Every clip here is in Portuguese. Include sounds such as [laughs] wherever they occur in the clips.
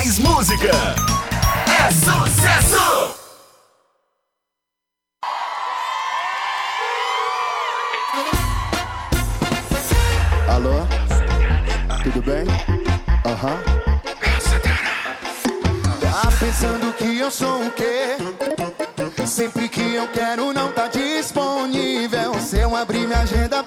mais música. É sucesso! Alô? Tudo bem? Aham. Tá pensando que eu sou o quê? Sempre que eu quero não tá disponível. Se eu abrir minha agenda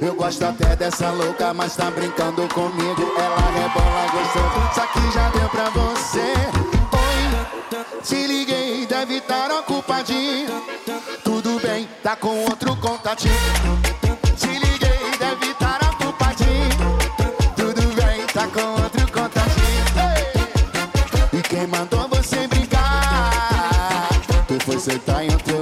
Eu gosto até dessa louca, mas tá brincando comigo. Ela rebola gostoso, só que já deu pra você. Oi, te liguei, deve estar ocupadinho. Tudo bem, tá com outro contatinho. Te liguei, deve estar ocupadinho. Tudo bem, tá com outro contatinho. E quem mandou você brincar? Tu foi sentar em outro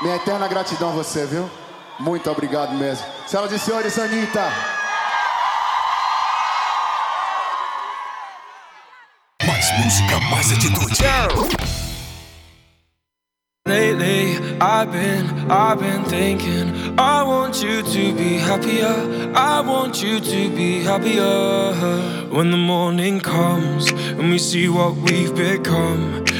Minha eterna gratidão a você, viu? Muito obrigado mesmo. Senhoras e senhores, Anitta. Mais música, mais atitude. Lately, I've been, I've been thinking. I want you to be happier. I want you to be happier. When the morning comes and we see what we've become.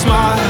smile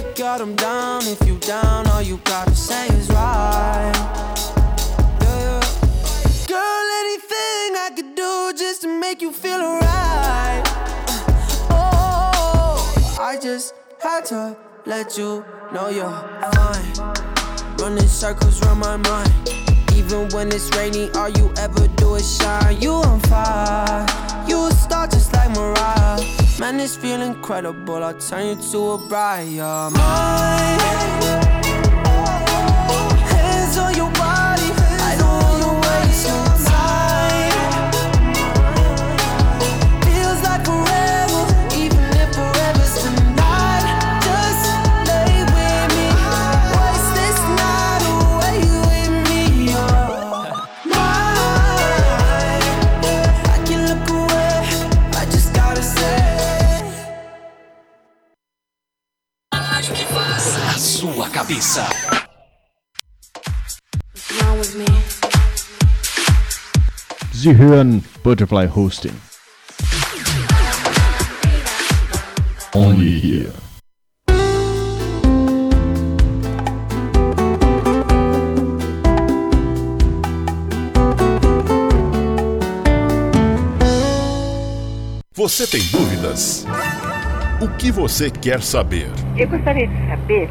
to God I'm down if you down. All you gotta say is right. Yeah. Girl, anything I could do just to make you feel alright. Uh, oh, I just had to let you know you're fine. Running circles around my mind. Even when it's raining, all you ever do is shine. You on fire, you a star just like Mariah. Man, this feel incredible. I'll turn you to a bride. You're mine. Hands on your sua cabeça. Sie hören Butterfly Hosting. Only here. Você tem dúvidas? O que você quer saber? Eu gostaria de saber,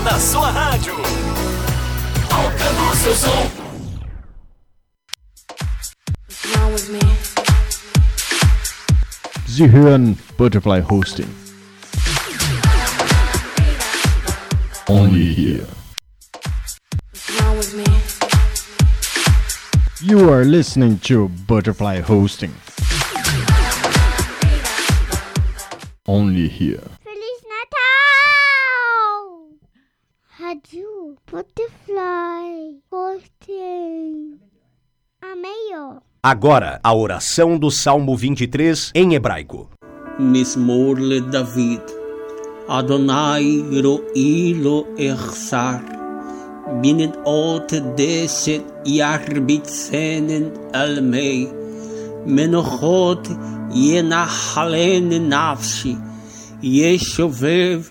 Música na sua rádio. Tocando o seu som. What's wrong with me? Sie hören Butterfly Hosting. Only here. What's wrong with me? You are listening to Butterfly Hosting. Only here. Feliz Natal! rádio, Butterfly. gostei. A melhor. Agora, a oração do Salmo 23 em hebraico. Mismor le David. Adonai ro'ilo echsar. Binnen ot deset yarbitzenen almei. Menochot yenachalen nafshi. Yeshovev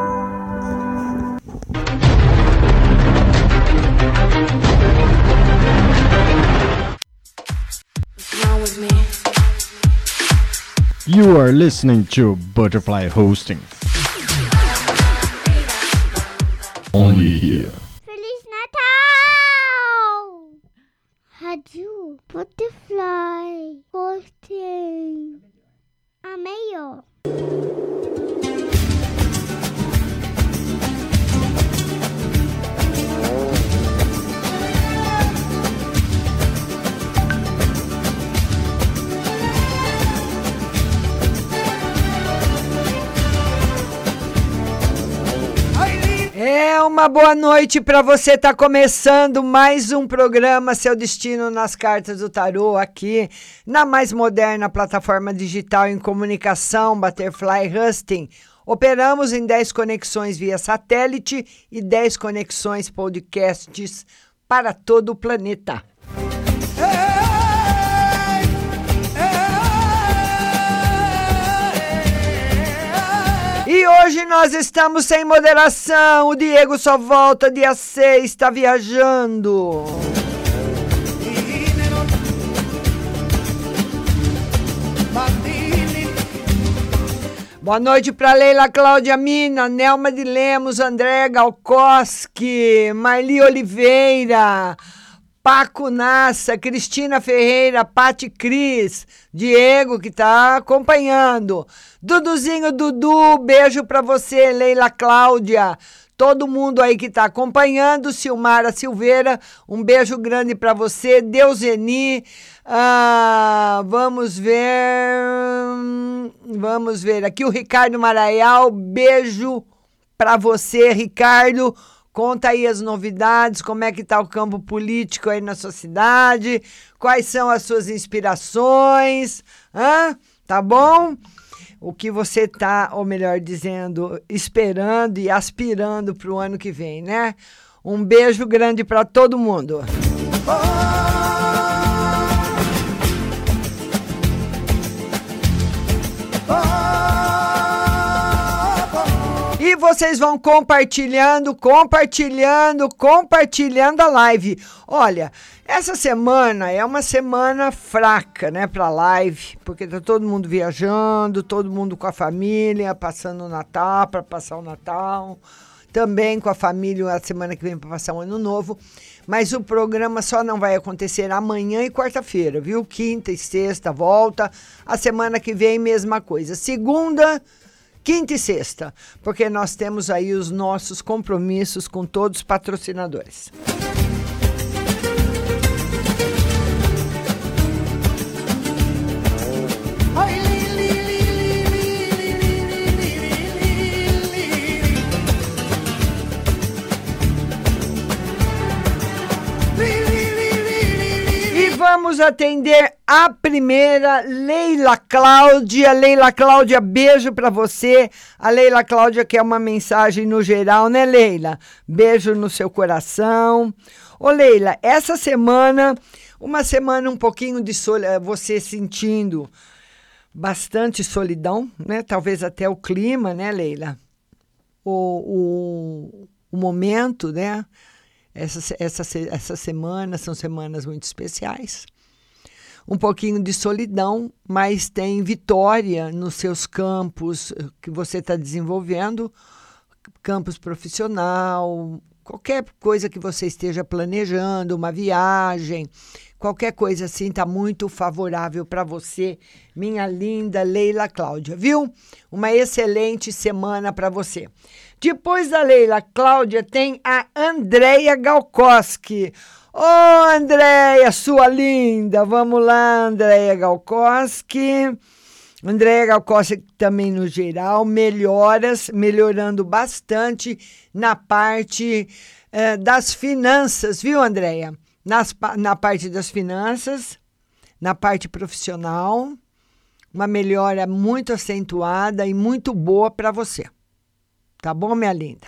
You are listening to Butterfly Hosting. Only here. Feliz Natal! Rádio Butterfly Hosting. Amei, uma boa noite para você. Tá começando mais um programa Seu Destino nas Cartas do Tarô aqui na mais moderna plataforma digital em comunicação, Butterfly Husting, Operamos em 10 conexões via satélite e 10 conexões podcasts para todo o planeta. E hoje nós estamos sem moderação. O Diego só volta dia 6, está viajando. Boa noite para Leila Cláudia Mina, Nelma de Lemos, André Galkoski, Marli Oliveira, Paco Nassa, Cristina Ferreira, Pati Cris, Diego que está acompanhando, Duduzinho Dudu, beijo para você, Leila Cláudia, todo mundo aí que está acompanhando, Silmara Silveira, um beijo grande para você, Deuseni, ah, vamos ver, vamos ver aqui o Ricardo Maraial, beijo para você, Ricardo. Conta aí as novidades, como é que tá o campo político aí na sua cidade, quais são as suas inspirações? Tá bom? O que você tá, ou melhor dizendo, esperando e aspirando para o ano que vem, né? Um beijo grande para todo mundo. E vocês vão compartilhando, compartilhando, compartilhando a live. Olha, essa semana é uma semana fraca, né, para live, porque tá todo mundo viajando, todo mundo com a família, passando o Natal para passar o Natal, também com a família a semana que vem para passar o Ano Novo. Mas o programa só não vai acontecer amanhã e quarta-feira, viu? Quinta e sexta volta. A semana que vem, mesma coisa. Segunda, quinta e sexta, porque nós temos aí os nossos compromissos com todos os patrocinadores. Vamos atender a primeira, Leila Cláudia. Leila Cláudia, beijo para você. A Leila Cláudia quer uma mensagem no geral, né, Leila? Beijo no seu coração. Ô, Leila, essa semana, uma semana um pouquinho de sol, eh, você sentindo bastante solidão, né? Talvez até o clima, né, Leila? O, o, o momento, né? Essa, essa, essa semana são semanas muito especiais. Um pouquinho de solidão, mas tem vitória nos seus campos que você está desenvolvendo campus profissional, qualquer coisa que você esteja planejando, uma viagem, qualquer coisa assim está muito favorável para você, minha linda Leila Cláudia, viu? Uma excelente semana para você. Depois da Leila Cláudia tem a Andréia Galkoski. Ô, oh, Andréia, sua linda! Vamos lá, Andréia Galkoski. Andréia Galkoski também no geral, melhoras, melhorando bastante na parte eh, das finanças, viu, Andréia? Nas, na parte das finanças, na parte profissional, uma melhora muito acentuada e muito boa para você. Tá bom, minha linda?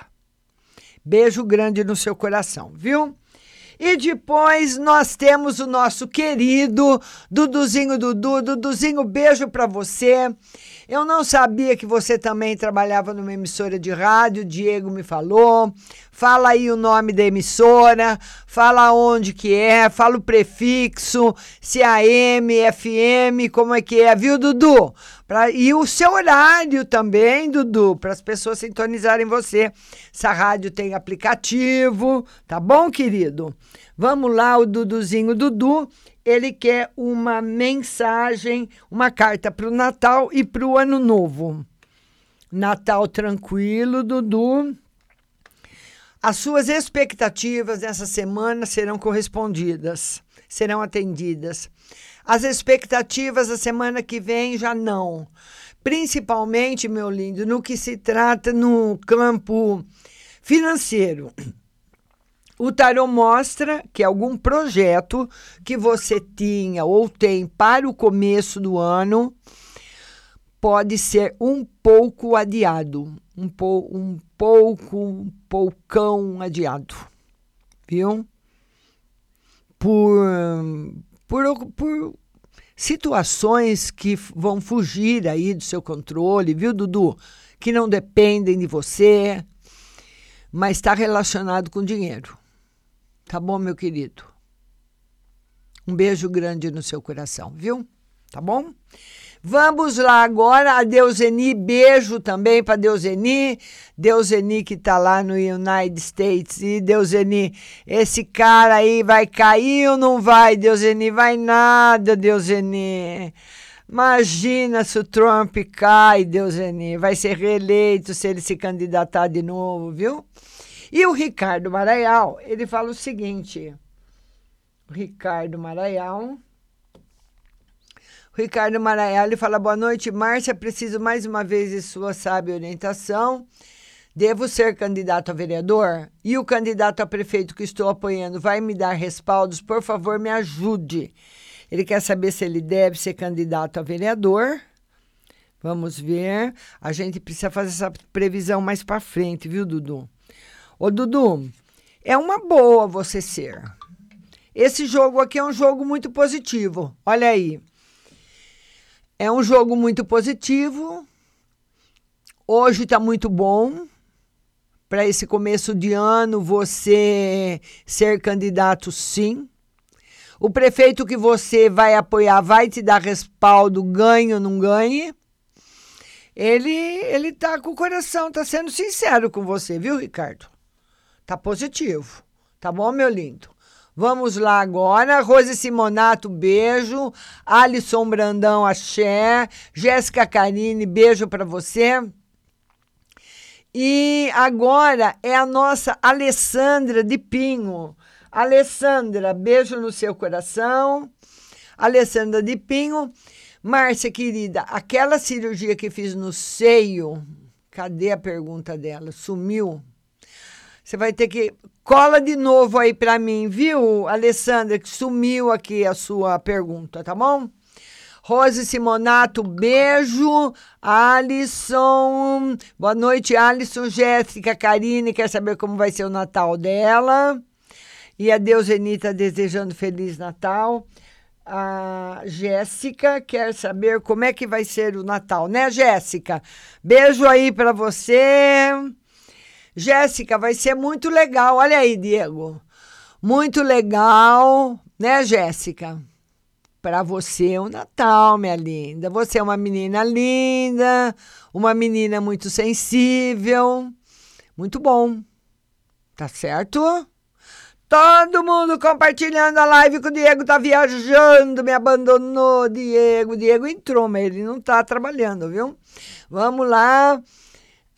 Beijo grande no seu coração, viu? E depois nós temos o nosso querido Duduzinho Dudu. Duduzinho, beijo para você. Eu não sabia que você também trabalhava numa emissora de rádio, Diego me falou. Fala aí o nome da emissora, fala onde que é, fala o prefixo, se é AM, FM, como é que é, viu, Dudu? Pra, e o seu horário também, Dudu, para as pessoas sintonizarem você. Essa rádio tem aplicativo, tá bom, querido? Vamos lá, o Duduzinho Dudu ele quer uma mensagem, uma carta para o Natal e para o Ano Novo. Natal tranquilo, Dudu. As suas expectativas nessa semana serão correspondidas, serão atendidas. As expectativas da semana que vem já não. Principalmente, meu lindo, no que se trata no campo financeiro. O tarô mostra que algum projeto que você tinha ou tem para o começo do ano pode ser um pouco adiado, um, um pouco, um poucão adiado, viu? Por, por, por situações que vão fugir aí do seu controle, viu, Dudu? Que não dependem de você, mas está relacionado com dinheiro. Tá bom, meu querido? Um beijo grande no seu coração, viu? Tá bom? Vamos lá agora, a Deuseni, beijo também para Deuseni. Deuseni que tá lá no United States. E Deuseni, esse cara aí vai cair ou não vai? Deuseni, vai nada, Deuseni. Imagina se o Trump cai, Deuseni. Vai ser reeleito se ele se candidatar de novo, viu? E o Ricardo Maraial, ele fala o seguinte. Ricardo Maraial. Ricardo Maraial ele fala: Boa noite, Márcia. Preciso mais uma vez de sua sábia orientação. Devo ser candidato a vereador? E o candidato a prefeito que estou apoiando vai me dar respaldos? Por favor, me ajude. Ele quer saber se ele deve ser candidato a vereador. Vamos ver. A gente precisa fazer essa previsão mais para frente, viu, Dudu? Ô, Dudu, é uma boa você ser. Esse jogo aqui é um jogo muito positivo. Olha aí. É um jogo muito positivo. Hoje está muito bom. Para esse começo de ano, você ser candidato, sim. O prefeito que você vai apoiar vai te dar respaldo, ganhe ou não ganhe. Ele ele tá com o coração, tá sendo sincero com você, viu, Ricardo? Tá positivo. Tá bom, meu lindo? Vamos lá agora. Rose Simonato, beijo. Alisson Brandão, axé. Jéssica Carine, beijo para você. E agora é a nossa Alessandra de Pinho. Alessandra, beijo no seu coração. Alessandra de Pinho. Márcia, querida, aquela cirurgia que fiz no seio, cadê a pergunta dela? Sumiu? Você vai ter que. Cola de novo aí para mim, viu, Alessandra, que sumiu aqui a sua pergunta, tá bom? Rose Simonato, beijo. Alisson, boa noite, Alisson. Jéssica, Karine, quer saber como vai ser o Natal dela. E a Deusenita desejando Feliz Natal. A Jéssica quer saber como é que vai ser o Natal, né, Jéssica? Beijo aí para você. Jéssica, vai ser muito legal. Olha aí, Diego. Muito legal, né, Jéssica? Para você o Natal, minha linda. Você é uma menina linda, uma menina muito sensível. Muito bom. Tá certo? Todo mundo compartilhando a live que o Diego tá viajando, me abandonou, Diego. Diego entrou, mas ele não tá trabalhando, viu? Vamos lá.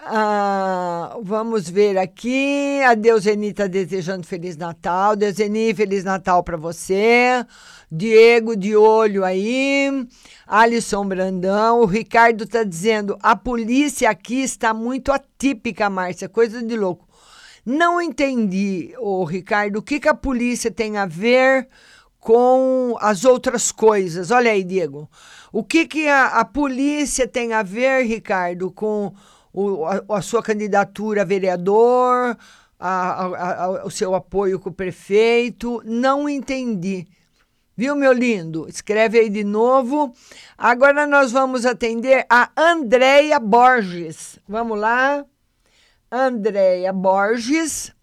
Ah, vamos ver aqui. A Deuseni está desejando Feliz Natal. Deuseni, Feliz Natal para você. Diego de olho aí. Alisson Brandão. O Ricardo está dizendo: a polícia aqui está muito atípica, Márcia. Coisa de louco. Não entendi, o Ricardo, o que, que a polícia tem a ver com as outras coisas. Olha aí, Diego. O que, que a, a polícia tem a ver, Ricardo, com o, a, a, sua candidatura a vereador, a, o seu apoio com o prefeito. Não entendi. Viu, meu lindo? Escreve aí de novo. Agora nós vamos atender a Andréia Borges. Vamos lá. Andréia Borges.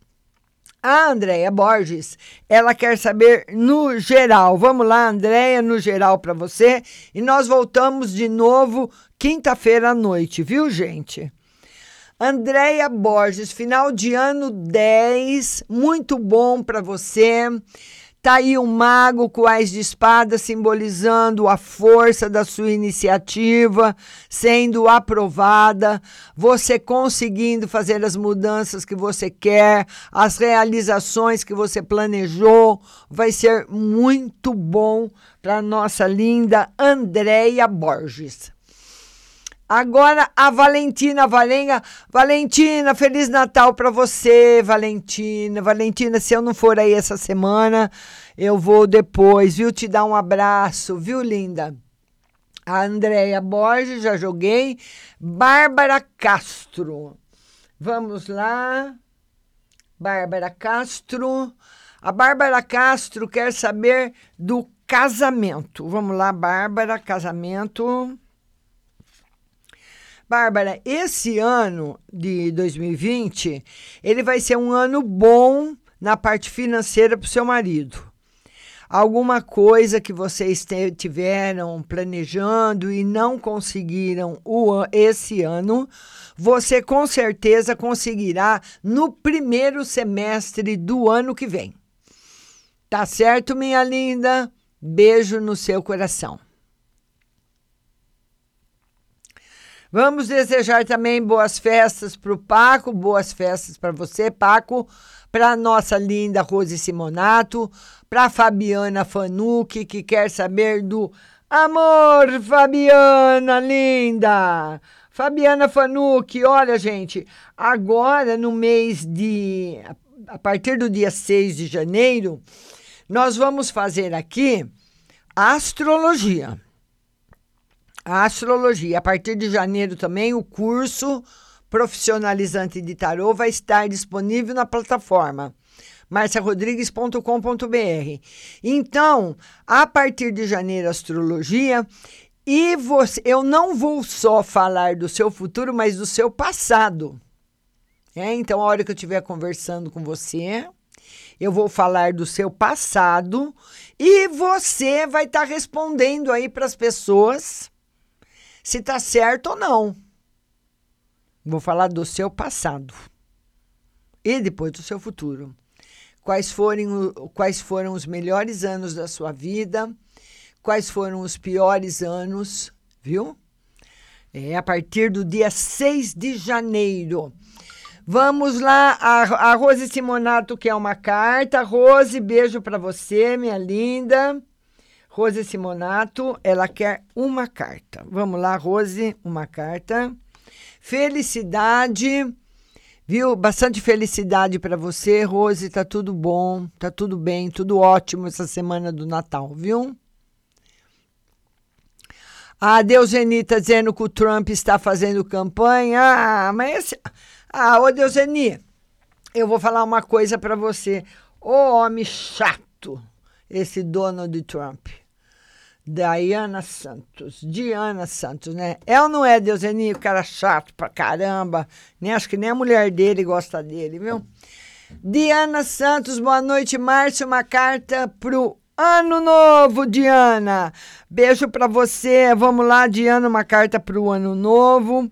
A Andréia Borges, ela quer saber no geral. Vamos lá, Andréia, no geral para você. E nós voltamos de novo quinta-feira à noite, viu, gente? Andréia Borges, final de ano 10, muito bom para você. Tá aí um mago com as de espada simbolizando a força da sua iniciativa sendo aprovada, você conseguindo fazer as mudanças que você quer, as realizações que você planejou, vai ser muito bom para nossa linda Andréia Borges. Agora a Valentina Valenga. Valentina, Feliz Natal para você, Valentina. Valentina, se eu não for aí essa semana, eu vou depois, viu? Te dar um abraço, viu, linda? A Andréia Borges, já joguei. Bárbara Castro. Vamos lá. Bárbara Castro. A Bárbara Castro quer saber do casamento. Vamos lá, Bárbara, casamento. Bárbara, esse ano de 2020, ele vai ser um ano bom na parte financeira para o seu marido. Alguma coisa que vocês tiveram planejando e não conseguiram o, esse ano, você com certeza conseguirá no primeiro semestre do ano que vem. Tá certo, minha linda? Beijo no seu coração. Vamos desejar também boas festas para o Paco, boas festas para você, Paco, para nossa linda Rose Simonato, para Fabiana Fanucci, que quer saber do amor, Fabiana linda. Fabiana Fanucci, olha, gente, agora no mês de. A partir do dia 6 de janeiro, nós vamos fazer aqui astrologia a astrologia. A partir de janeiro também o curso profissionalizante de tarô vai estar disponível na plataforma marciarodrigues.com.br. Então, a partir de janeiro astrologia e você, eu não vou só falar do seu futuro, mas do seu passado. É, então, a hora que eu estiver conversando com você, eu vou falar do seu passado e você vai estar tá respondendo aí para as pessoas se está certo ou não. Vou falar do seu passado e depois do seu futuro. Quais foram, quais foram os melhores anos da sua vida? Quais foram os piores anos? Viu? É a partir do dia 6 de janeiro. Vamos lá, a, a Rose Simonato quer uma carta. Rose, beijo para você, minha linda. Rose Simonato, ela quer uma carta. Vamos lá, Rose, uma carta. Felicidade, viu? Bastante felicidade para você, Rose. Tá tudo bom, tá tudo bem, tudo ótimo essa semana do Natal, viu? A Deuseni tá dizendo que o Trump está fazendo campanha. Ah, mas esse... Ah, ô Deuseni, eu vou falar uma coisa para você. Ô homem chato, esse Donald Trump. Diana Santos. Diana Santos, né? Ou não é, Deuseninho, cara chato pra caramba? Nem acho que nem a mulher dele gosta dele, viu? Diana Santos, boa noite, Márcio. Uma carta pro ano novo, Diana. Beijo pra você. Vamos lá, Diana, uma carta pro ano novo.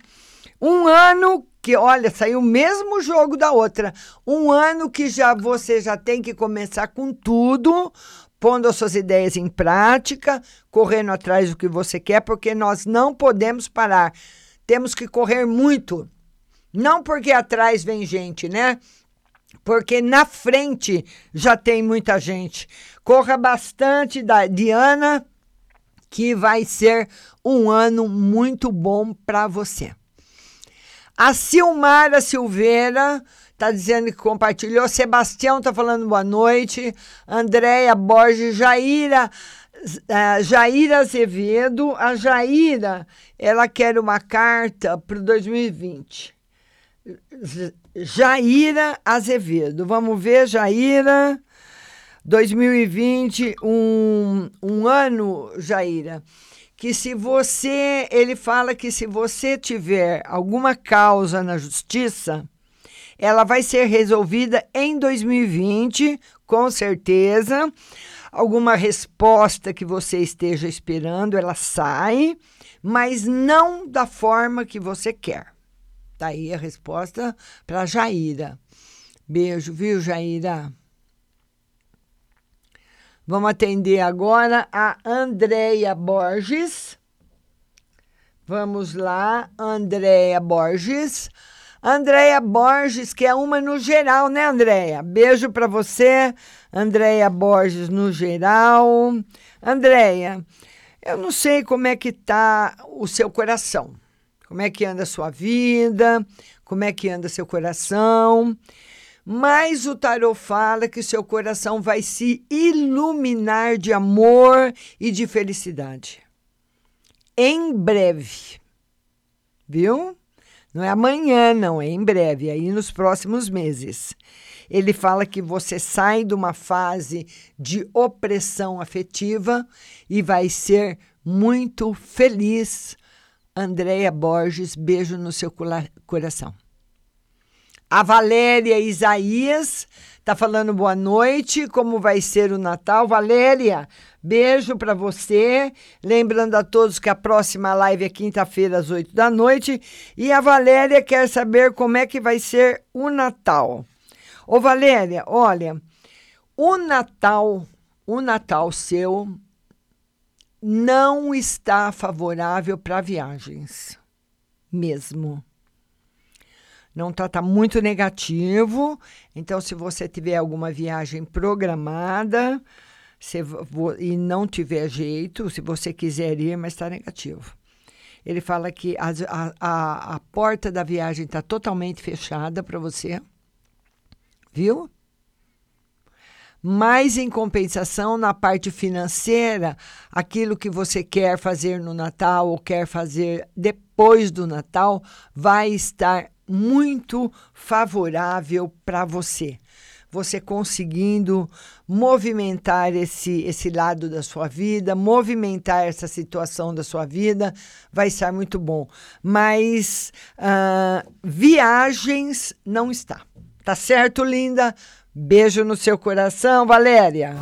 Um ano que, olha, saiu o mesmo jogo da outra. Um ano que já você já tem que começar com tudo, pondo as suas ideias em prática, correndo atrás do que você quer, porque nós não podemos parar. Temos que correr muito. Não porque atrás vem gente, né? Porque na frente já tem muita gente. Corra bastante da Diana, que vai ser um ano muito bom para você. A Silmara Silveira Tá dizendo que compartilhou. Sebastião tá falando boa noite. Andréia Borges, Jaira, uh, Jaira Azevedo. A Jaira, ela quer uma carta para o 2020. Jaira Azevedo. Vamos ver, Jaira. 2020, um, um ano, Jaira, que se você, ele fala que se você tiver alguma causa na justiça, ela vai ser resolvida em 2020, com certeza. Alguma resposta que você esteja esperando, ela sai, mas não da forma que você quer. Tá aí a resposta para Jaira. Beijo, viu, Jaira? Vamos atender agora a Andréia Borges. Vamos lá, Andréia Borges. Andréia Borges, que é uma no geral, né, Andréia? Beijo para você, Andréia Borges no geral. Andréia, eu não sei como é que tá o seu coração. Como é que anda a sua vida? Como é que anda seu coração? Mas o tarot fala que seu coração vai se iluminar de amor e de felicidade. em breve. Viu? Não é amanhã, não, é em breve, aí nos próximos meses. Ele fala que você sai de uma fase de opressão afetiva e vai ser muito feliz. Andréia Borges, beijo no seu coração. A Valéria Isaías está falando boa noite, como vai ser o Natal. Valéria, beijo para você. Lembrando a todos que a próxima live é quinta-feira às oito da noite. E a Valéria quer saber como é que vai ser o Natal. Ô Valéria, olha, o Natal, o Natal seu não está favorável para viagens, mesmo não está tá muito negativo. Então, se você tiver alguma viagem programada se, e não tiver jeito, se você quiser ir, mas está negativo. Ele fala que a, a, a porta da viagem está totalmente fechada para você, viu? Mas, em compensação, na parte financeira, aquilo que você quer fazer no Natal ou quer fazer depois do Natal vai estar muito favorável para você. Você conseguindo movimentar esse, esse lado da sua vida, movimentar essa situação da sua vida, vai estar muito bom. Mas uh, viagens não está. Tá certo, linda? Beijo no seu coração, Valéria.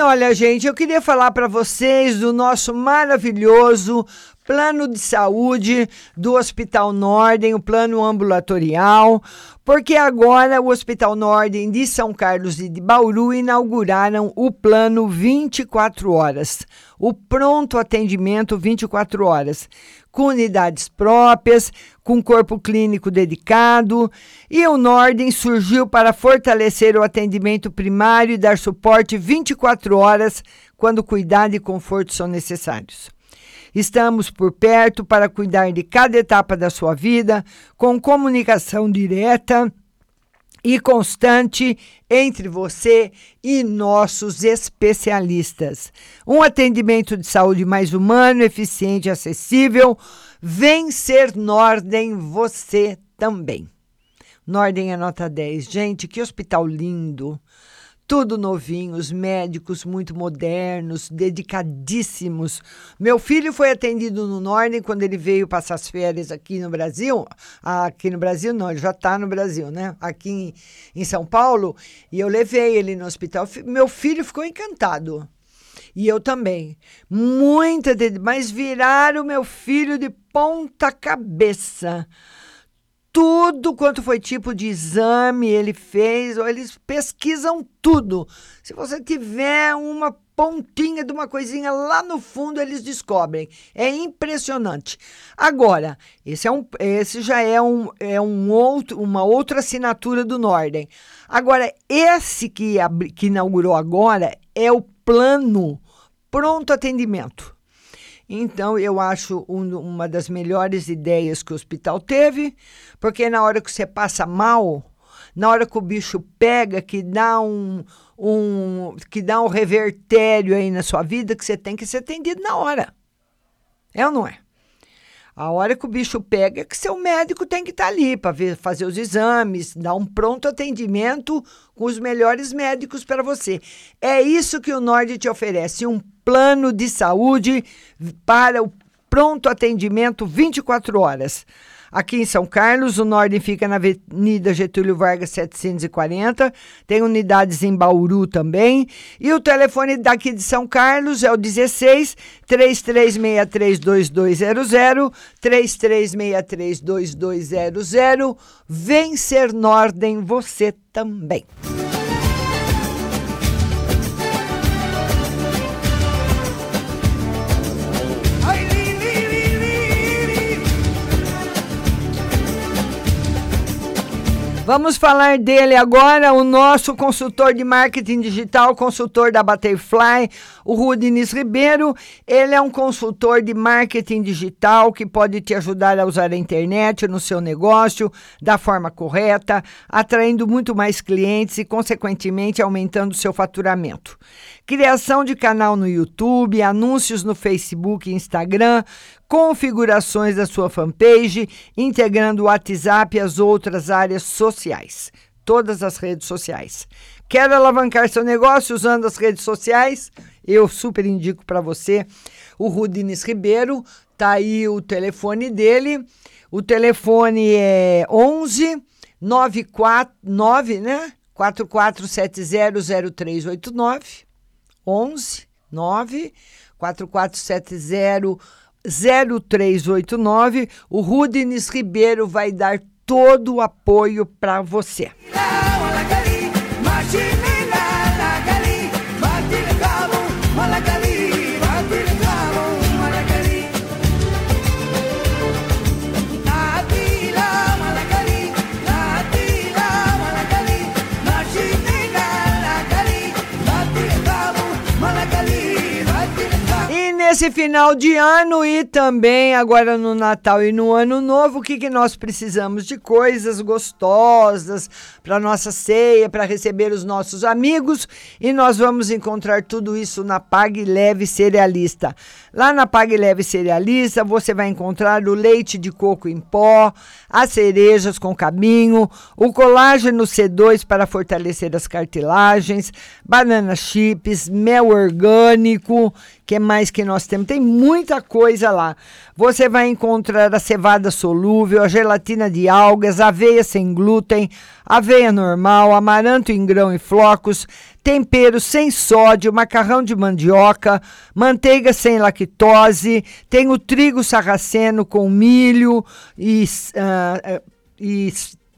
Olha, gente, eu queria falar para vocês do nosso maravilhoso plano de saúde do Hospital Nordem, o plano ambulatorial, porque agora o Hospital Nordem de São Carlos e de Bauru inauguraram o plano 24 horas, o pronto atendimento 24 horas, com unidades próprias, com corpo clínico dedicado, e o Nordem surgiu para fortalecer o atendimento primário e dar suporte 24 horas quando cuidado e conforto são necessários. Estamos por perto para cuidar de cada etapa da sua vida, com comunicação direta e constante entre você e nossos especialistas. Um atendimento de saúde mais humano, eficiente e acessível. Vem ser Nordem você também. Nordem é nota 10. Gente, que hospital lindo tudo novinho, os médicos muito modernos, dedicadíssimos. Meu filho foi atendido no Norden quando ele veio passar as férias aqui no Brasil. Aqui no Brasil, não, ele já está no Brasil, né? Aqui em, em São Paulo. E eu levei ele no hospital. Meu filho ficou encantado. E eu também. Muita, mas viraram meu filho de ponta cabeça tudo quanto foi tipo de exame ele fez, ou eles pesquisam tudo. Se você tiver uma pontinha de uma coisinha lá no fundo, eles descobrem. É impressionante. Agora, esse, é um, esse já é, um, é um outro, uma outra assinatura do Norden. Agora, esse que, que inaugurou agora é o plano pronto atendimento. Então, eu acho um, uma das melhores ideias que o hospital teve, porque na hora que você passa mal, na hora que o bicho pega, que dá um, um, que dá um revertério aí na sua vida, que você tem que ser atendido na hora. É ou não é? A hora que o bicho pega, é que seu médico tem que estar tá ali para fazer os exames, dar um pronto atendimento com os melhores médicos para você. É isso que o Nord te oferece, um plano de saúde para o pronto atendimento 24 horas. Aqui em São Carlos, o Nordem fica na Avenida Getúlio Vargas 740. Tem unidades em Bauru também. E o telefone daqui de São Carlos é o 16 33632200 33632200. Vencer Nordem você também. Vamos falar dele agora, o nosso consultor de marketing digital, consultor da Butterfly, o Rudines Ribeiro. Ele é um consultor de marketing digital que pode te ajudar a usar a internet no seu negócio da forma correta, atraindo muito mais clientes e, consequentemente, aumentando seu faturamento. Criação de canal no YouTube, anúncios no Facebook e Instagram, configurações da sua fanpage, integrando o WhatsApp e as outras áreas sociais, todas as redes sociais. Quer alavancar seu negócio usando as redes sociais? Eu super indico para você o Rudines Ribeiro, tá aí o telefone dele. O telefone é 11 949, né? 44700389 11 9 4470 0389. O Rudines Ribeiro vai dar todo o apoio para você. E nesse final de ano e também agora no Natal e no Ano Novo, o que, que nós precisamos de coisas gostosas para nossa ceia, para receber os nossos amigos e nós vamos encontrar tudo isso na Pague Leve Cerealista. Lá na Pague Leve Cerealista você vai encontrar o leite de coco em pó, as cerejas com caminho, o colágeno C2 para fortalecer as cartilagens, banana chips, mel orgânico, que mais que nós temos? Tem muita coisa lá. Você vai encontrar a cevada solúvel, a gelatina de algas, aveia sem glúten, aveia normal, amaranto em grão e flocos, tempero sem sódio, macarrão de mandioca, manteiga sem lactose, tem o trigo sarraceno com milho e, uh, e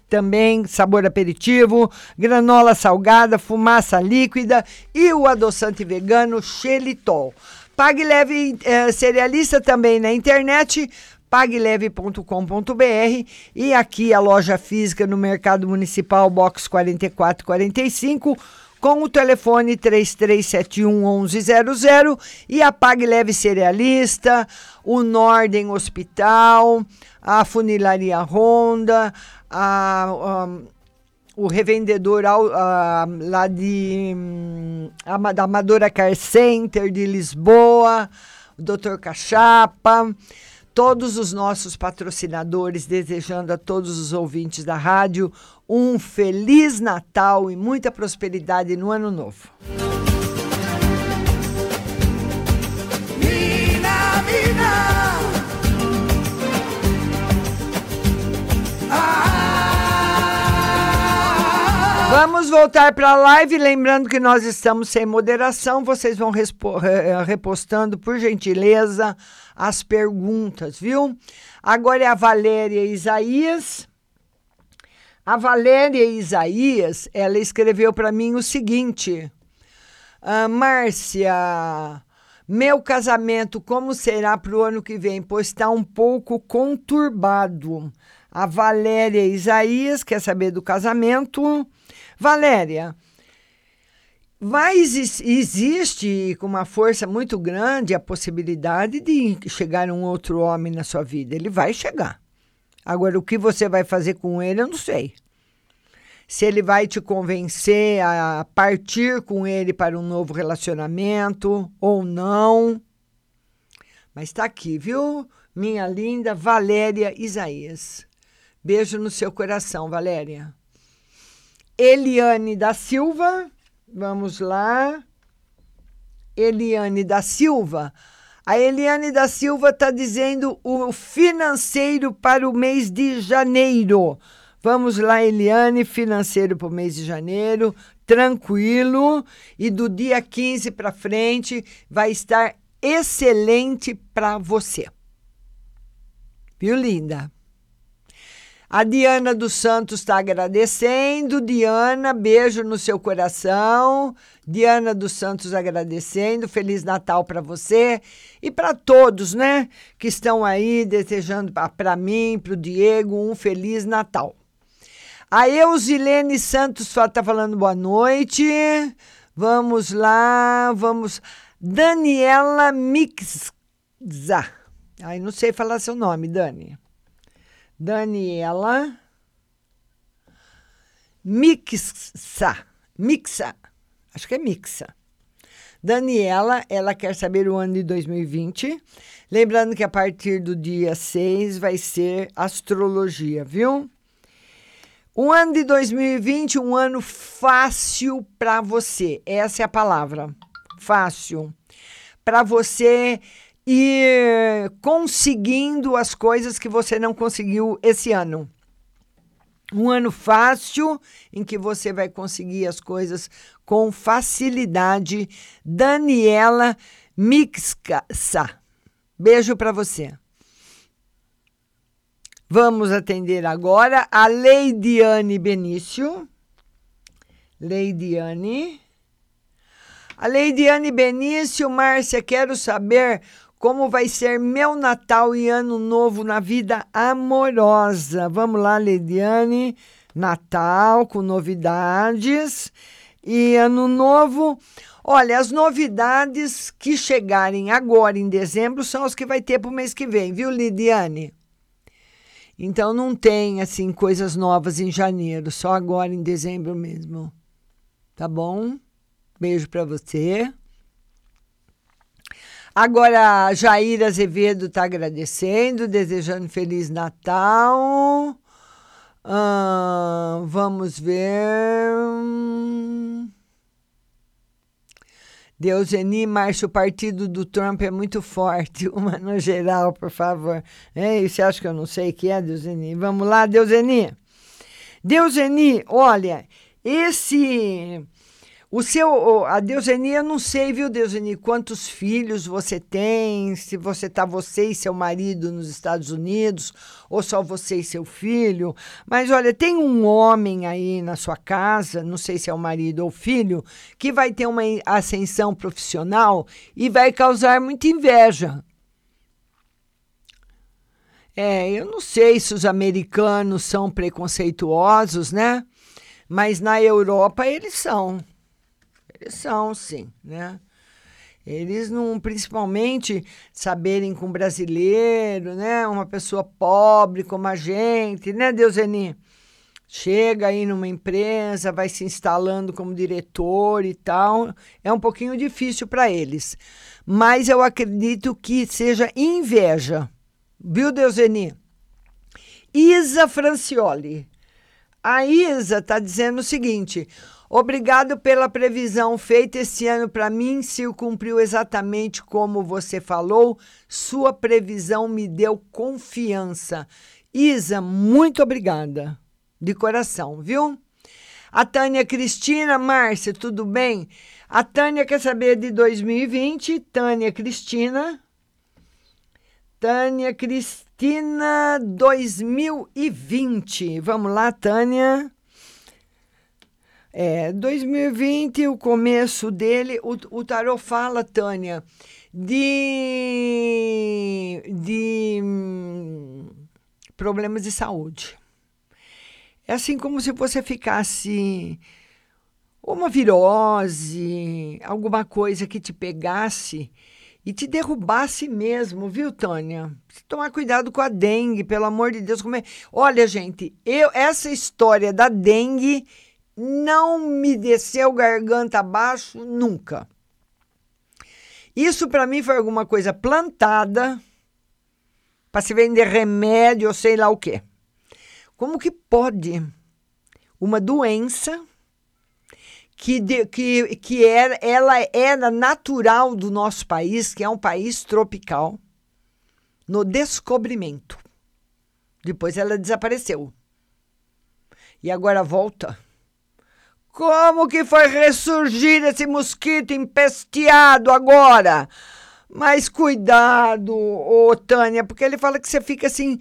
também sabor aperitivo, granola salgada, fumaça líquida e o adoçante vegano xelitol. Pague Leve eh, Cerealista também na internet, pagleve.com.br e aqui a loja física no Mercado Municipal, box 4445, com o telefone 3371 1100 e a Pague Leve Cerealista, o Norden Hospital, a Funilaria Honda, a, a o revendedor a, lá de da Amadora Car Center de Lisboa, o Dr. Cachapa, todos os nossos patrocinadores, desejando a todos os ouvintes da rádio um feliz Natal e muita prosperidade no ano novo. Mina, mina. Vamos voltar para a live, lembrando que nós estamos sem moderação. Vocês vão repostando, por gentileza, as perguntas, viu? Agora é a Valéria Isaías. A Valéria Isaías, ela escreveu para mim o seguinte: ah, Márcia, meu casamento, como será para o ano que vem? Pois está um pouco conturbado. A Valéria Isaías quer saber do casamento. Valéria, mas existe com uma força muito grande a possibilidade de chegar um outro homem na sua vida. Ele vai chegar. Agora, o que você vai fazer com ele, eu não sei. Se ele vai te convencer a partir com ele para um novo relacionamento ou não. Mas está aqui, viu? Minha linda Valéria Isaías. Beijo no seu coração, Valéria. Eliane da Silva, vamos lá. Eliane da Silva. A Eliane da Silva está dizendo o financeiro para o mês de janeiro. Vamos lá, Eliane, financeiro para o mês de janeiro, tranquilo. E do dia 15 para frente vai estar excelente para você. Viu, linda? A Diana dos Santos está agradecendo. Diana, beijo no seu coração. Diana dos Santos agradecendo. Feliz Natal para você e para todos, né? Que estão aí desejando para mim, para o Diego, um Feliz Natal. A Eusilene Santos só tá falando boa noite. Vamos lá, vamos. Daniela Mixa. Ai, não sei falar seu nome, Dani. Daniela Mixa. Mixa. Acho que é Mixa. Daniela, ela quer saber o ano de 2020. Lembrando que a partir do dia 6 vai ser astrologia, viu? O ano de 2020, um ano fácil para você. Essa é a palavra. Fácil. Para você ir conseguindo as coisas que você não conseguiu esse ano. Um ano fácil em que você vai conseguir as coisas com facilidade. Daniela Mixsa. Beijo para você. Vamos atender agora a Leidiane Benício. Leidiane. A Leidiane Benício, Márcia, quero saber como vai ser meu Natal e Ano Novo na vida amorosa. Vamos lá, Leidiane. Natal com novidades e Ano Novo. Olha, as novidades que chegarem agora em dezembro são as que vai ter para o mês que vem, viu, Lidiane? Então não tem assim coisas novas em janeiro, só agora em dezembro mesmo. Tá bom? Beijo para você. Agora Jair Azevedo está agradecendo, desejando feliz Natal. Vamos ver. Deuseni, Márcio, o partido do Trump é muito forte. [laughs] Uma no geral, por favor. É, você acha que eu não sei o que é, Deuseni? Vamos lá, Deuseni. Deuseni, olha, esse o seu, a Deuseni, eu não sei, viu, Deuseni, quantos filhos você tem, se você tá você e seu marido nos Estados Unidos, ou só você e seu filho. Mas olha, tem um homem aí na sua casa, não sei se é o marido ou filho, que vai ter uma ascensão profissional e vai causar muita inveja. É, eu não sei se os americanos são preconceituosos, né? Mas na Europa eles são. Eles são, sim, né? Eles não, principalmente, saberem com brasileiro, né? Uma pessoa pobre como a gente, né, Deuseni? Chega aí numa empresa, vai se instalando como diretor e tal. É um pouquinho difícil para eles. Mas eu acredito que seja inveja. Viu, Deuseni? Isa Francioli. A Isa está dizendo o seguinte: Obrigado pela previsão feita esse ano para mim, se cumpriu exatamente como você falou. Sua previsão me deu confiança. Isa, muito obrigada. De coração, viu? A Tânia Cristina, Márcia, tudo bem? A Tânia quer saber de 2020. Tânia Cristina. Tânia Cristina 2020. Vamos lá, Tânia. É, 2020, o começo dele, o, o tarot fala, Tânia, de, de hum, problemas de saúde. É assim como se você ficasse uma virose, alguma coisa que te pegasse e te derrubasse mesmo, viu, Tânia? Tomar cuidado com a dengue, pelo amor de Deus. Como é... Olha, gente, eu essa história da dengue não me desceu garganta abaixo nunca. Isso para mim foi alguma coisa plantada para se vender remédio ou sei lá o quê. Como que pode uma doença que, de, que, que era, ela era natural do nosso país, que é um país tropical, no descobrimento. Depois ela desapareceu. E agora volta como que foi ressurgir esse mosquito empesteado agora? Mas cuidado, ô Tânia, porque ele fala que você fica assim,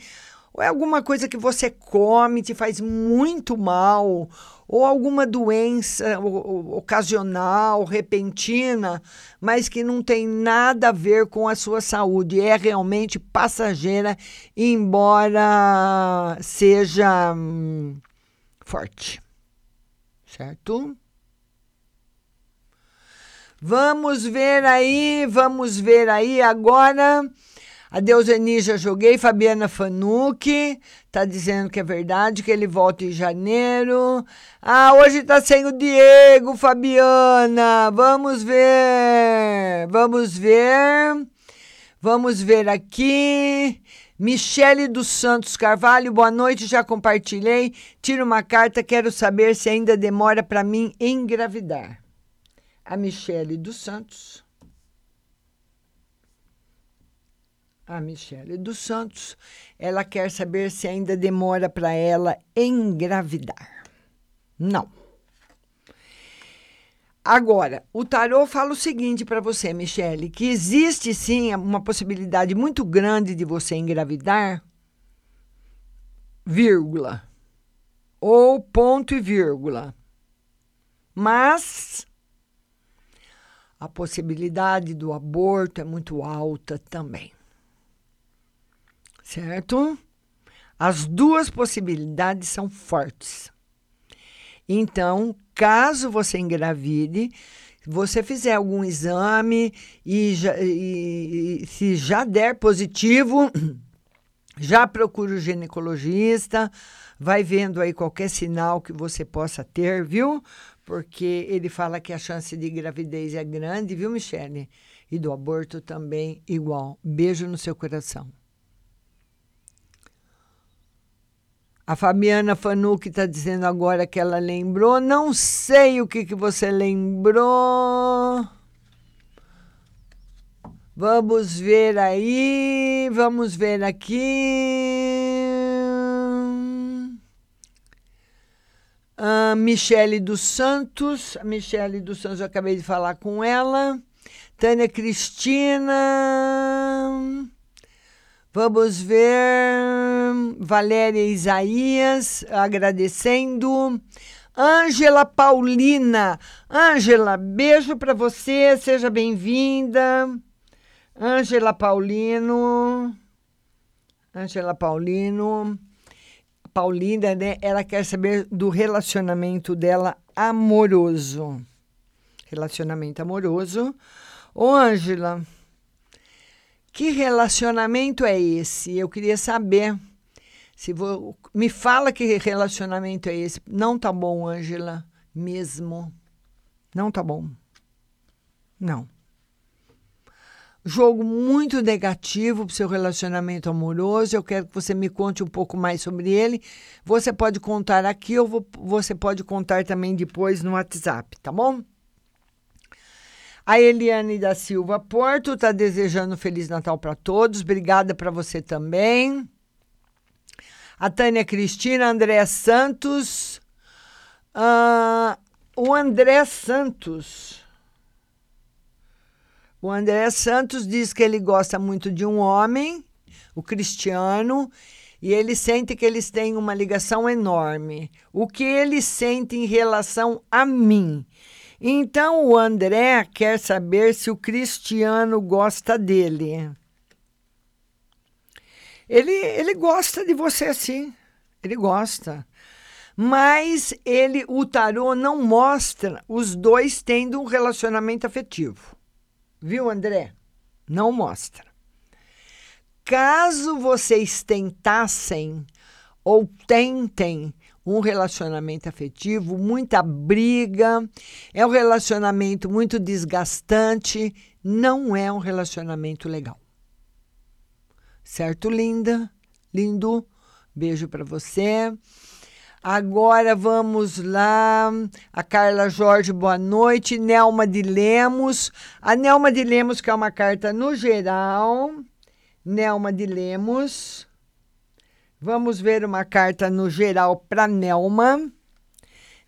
ou é alguma coisa que você come, te faz muito mal, ou alguma doença ocasional, repentina, mas que não tem nada a ver com a sua saúde, é realmente passageira, embora seja hum, forte. Certo? Vamos ver aí, vamos ver aí agora. A Deuseni já joguei, Fabiana Fanucchi tá dizendo que é verdade, que ele volta em janeiro. Ah, hoje tá sem o Diego, Fabiana. Vamos ver, vamos ver. Vamos ver aqui. Michele dos Santos Carvalho, boa noite, já compartilhei. Tira uma carta, quero saber se ainda demora para mim engravidar. A Michele dos Santos. A Michele dos Santos, ela quer saber se ainda demora para ela engravidar. Não. Agora, o tarô fala o seguinte para você, Michele, que existe sim uma possibilidade muito grande de você engravidar, vírgula, ou ponto e vírgula. Mas a possibilidade do aborto é muito alta também certo? As duas possibilidades são fortes. Então, caso você engravide, você fizer algum exame e, já, e, e se já der positivo, [clears throat] já procure o ginecologista, vai vendo aí qualquer sinal que você possa ter, viu? Porque ele fala que a chance de gravidez é grande, viu, Michele? E do aborto também igual. Beijo no seu coração. A Fabiana Fanucchi está dizendo agora que ela lembrou. Não sei o que, que você lembrou. Vamos ver aí. Vamos ver aqui. A Michele dos Santos. A Michele dos Santos, eu acabei de falar com ela. Tânia Cristina. Vamos ver. Valéria Isaías agradecendo. Ângela Paulina. Ângela, beijo para você, seja bem-vinda. Ângela Paulino. Ângela Paulino. Paulina, né? Ela quer saber do relacionamento dela amoroso. Relacionamento amoroso. Ô, Ângela, que relacionamento é esse? Eu queria saber. Se vou, me fala que relacionamento é esse. Não tá bom, Ângela, mesmo. Não tá bom. Não. Jogo muito negativo para o seu relacionamento amoroso. Eu quero que você me conte um pouco mais sobre ele. Você pode contar aqui ou você pode contar também depois no WhatsApp, tá bom? A Eliane da Silva Porto está desejando Feliz Natal para todos. Obrigada para você também. A Tânia Cristina, André Santos. Uh, o André Santos. O André Santos diz que ele gosta muito de um homem, o Cristiano, e ele sente que eles têm uma ligação enorme. O que ele sente em relação a mim? Então o André quer saber se o Cristiano gosta dele. Ele, ele gosta de você sim, ele gosta. Mas ele, o tarô não mostra os dois tendo um relacionamento afetivo. Viu, André? Não mostra. Caso vocês tentassem ou tentem um relacionamento afetivo, muita briga, é um relacionamento muito desgastante, não é um relacionamento legal. Certo, linda? Lindo? Beijo para você. Agora vamos lá. A Carla Jorge, boa noite. Nelma de Lemos. A Nelma de Lemos, que é uma carta no geral. Nelma de Lemos. Vamos ver uma carta no geral para Nelma.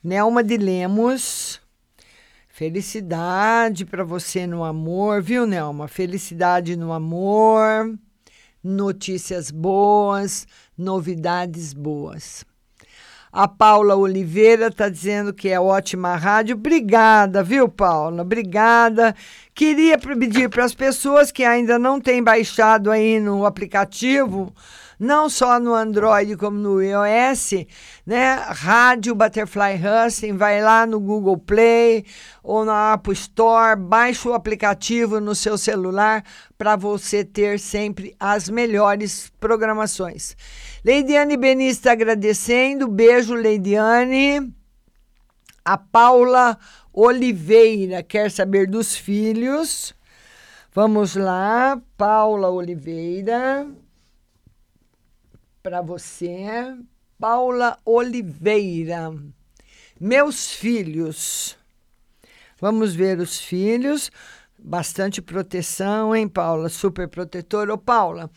Nelma de Lemos. Felicidade para você no amor, viu, Nelma? Felicidade no amor, notícias boas, novidades boas. A Paula Oliveira está dizendo que é ótima rádio. Obrigada, viu, Paula? Obrigada. Queria pedir para as pessoas que ainda não têm baixado aí no aplicativo, não só no Android como no iOS, né? Rádio Butterfly Husting, vai lá no Google Play ou na Apple Store, baixa o aplicativo no seu celular para você ter sempre as melhores programações. Leidiane Beni está agradecendo, beijo Leidiane. A Paula Oliveira quer saber dos filhos. Vamos lá, Paula Oliveira. Para você, Paula Oliveira. Meus filhos. Vamos ver os filhos. Bastante proteção, hein, Paula? Super protetor. Ô, Paula,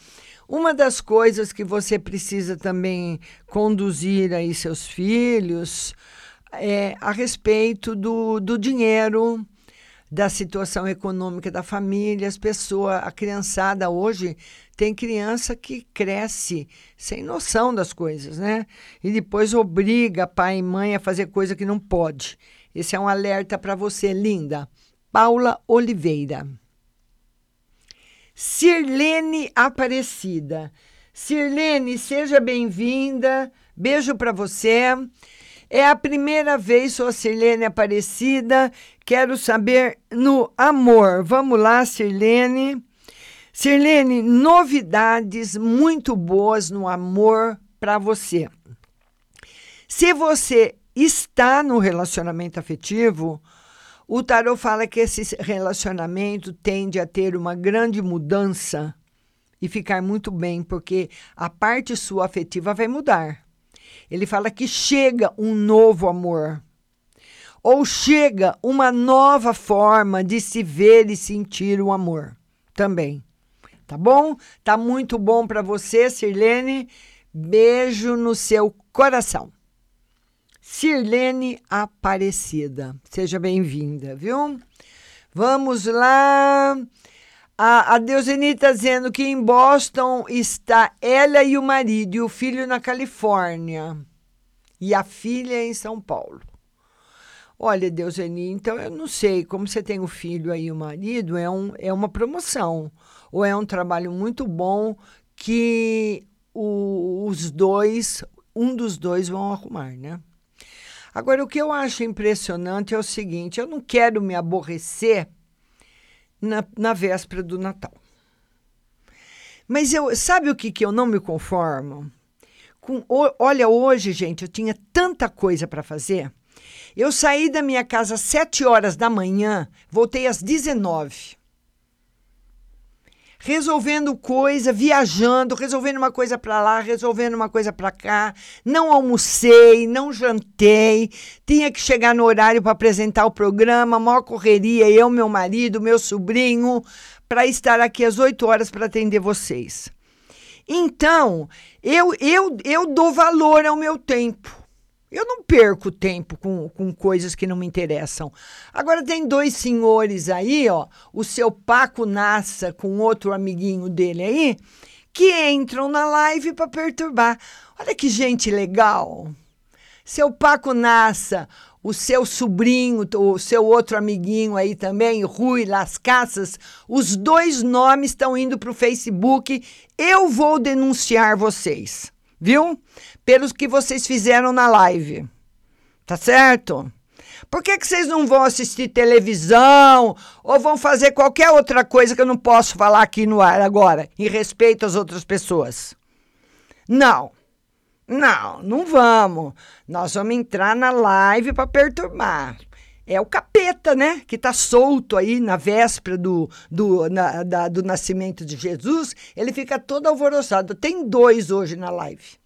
uma das coisas que você precisa também conduzir aí seus filhos é, a respeito do, do dinheiro, da situação econômica da família. As pessoas, a criançada hoje tem criança que cresce sem noção das coisas, né? E depois obriga pai e mãe a fazer coisa que não pode. Esse é um alerta para você, linda. Paula Oliveira. Sirlene Aparecida. Sirlene, seja bem-vinda. Beijo para você. É a primeira vez, sou a Sirlene Aparecida. Quero saber no amor. Vamos lá, Sirlene. Sirlene, novidades muito boas no amor para você. Se você está no relacionamento afetivo, o tarot fala que esse relacionamento tende a ter uma grande mudança e ficar muito bem, porque a parte sua afetiva vai mudar. Ele fala que chega um novo amor. Ou chega uma nova forma de se ver e sentir o amor também. Tá bom? Tá muito bom para você, Sirlene. Beijo no seu coração. Sirlene Aparecida. Seja bem-vinda, viu? Vamos lá. A, a Deuseni dizendo que em Boston está ela e o marido, e o filho na Califórnia. E a filha em São Paulo. Olha, Deuseni, então eu não sei, como você tem o filho aí e o marido, é, um, é uma promoção. Ou é um trabalho muito bom que o, os dois, um dos dois vão arrumar, né? Agora, o que eu acho impressionante é o seguinte: eu não quero me aborrecer na, na véspera do Natal. Mas eu sabe o que, que eu não me conformo? Com, olha, hoje, gente, eu tinha tanta coisa para fazer. Eu saí da minha casa às 7 horas da manhã, voltei às 19 resolvendo coisa, viajando, resolvendo uma coisa para lá, resolvendo uma coisa para cá. Não almocei, não jantei, tinha que chegar no horário para apresentar o programa, maior correria, eu, meu marido, meu sobrinho, para estar aqui às 8 horas para atender vocês. Então, eu, eu, eu dou valor ao meu tempo. Eu não perco tempo com, com coisas que não me interessam. Agora tem dois senhores aí, ó, o seu Paco Nassa com outro amiguinho dele aí, que entram na live para perturbar. Olha que gente legal. Seu Paco Nassa, o seu sobrinho, o seu outro amiguinho aí também, Rui Las Caças, os dois nomes estão indo para o Facebook. Eu vou denunciar vocês viu? Pelos que vocês fizeram na live. Tá certo? Por que, que vocês não vão assistir televisão ou vão fazer qualquer outra coisa que eu não posso falar aqui no ar agora, em respeito às outras pessoas? Não. Não, não vamos. Nós vamos entrar na live para perturbar. É o capeta, né? Que está solto aí na véspera do, do, na, da, do nascimento de Jesus. Ele fica todo alvoroçado. Tem dois hoje na live.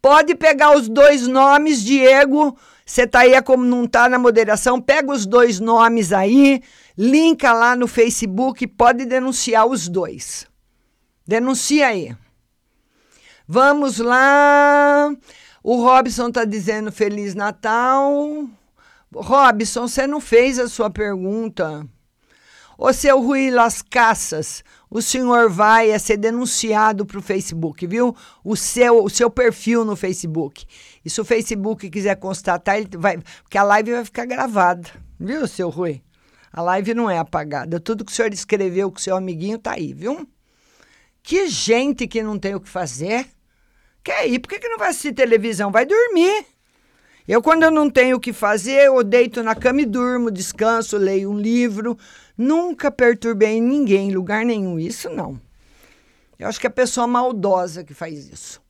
Pode pegar os dois nomes, Diego. Você tá aí como não tá na moderação, pega os dois nomes aí, linka lá no Facebook, pode denunciar os dois. Denuncia aí. Vamos lá. O Robson tá dizendo Feliz Natal. Robson, você não fez a sua pergunta. Ô seu Rui Las Caças, o senhor vai ser denunciado para o Facebook, viu? O seu, o seu perfil no Facebook. E se o Facebook quiser constatar, ele vai, porque a live vai ficar gravada, viu, seu Rui? A live não é apagada. Tudo que o senhor escreveu com seu amiguinho tá aí, viu? Que gente que não tem o que fazer. Quer ir? Por que, que não vai assistir televisão? Vai dormir. Eu, quando eu não tenho o que fazer, eu deito na cama e durmo, descanso, leio um livro. Nunca perturbei ninguém em lugar nenhum. Isso não. Eu acho que é a pessoa maldosa que faz isso.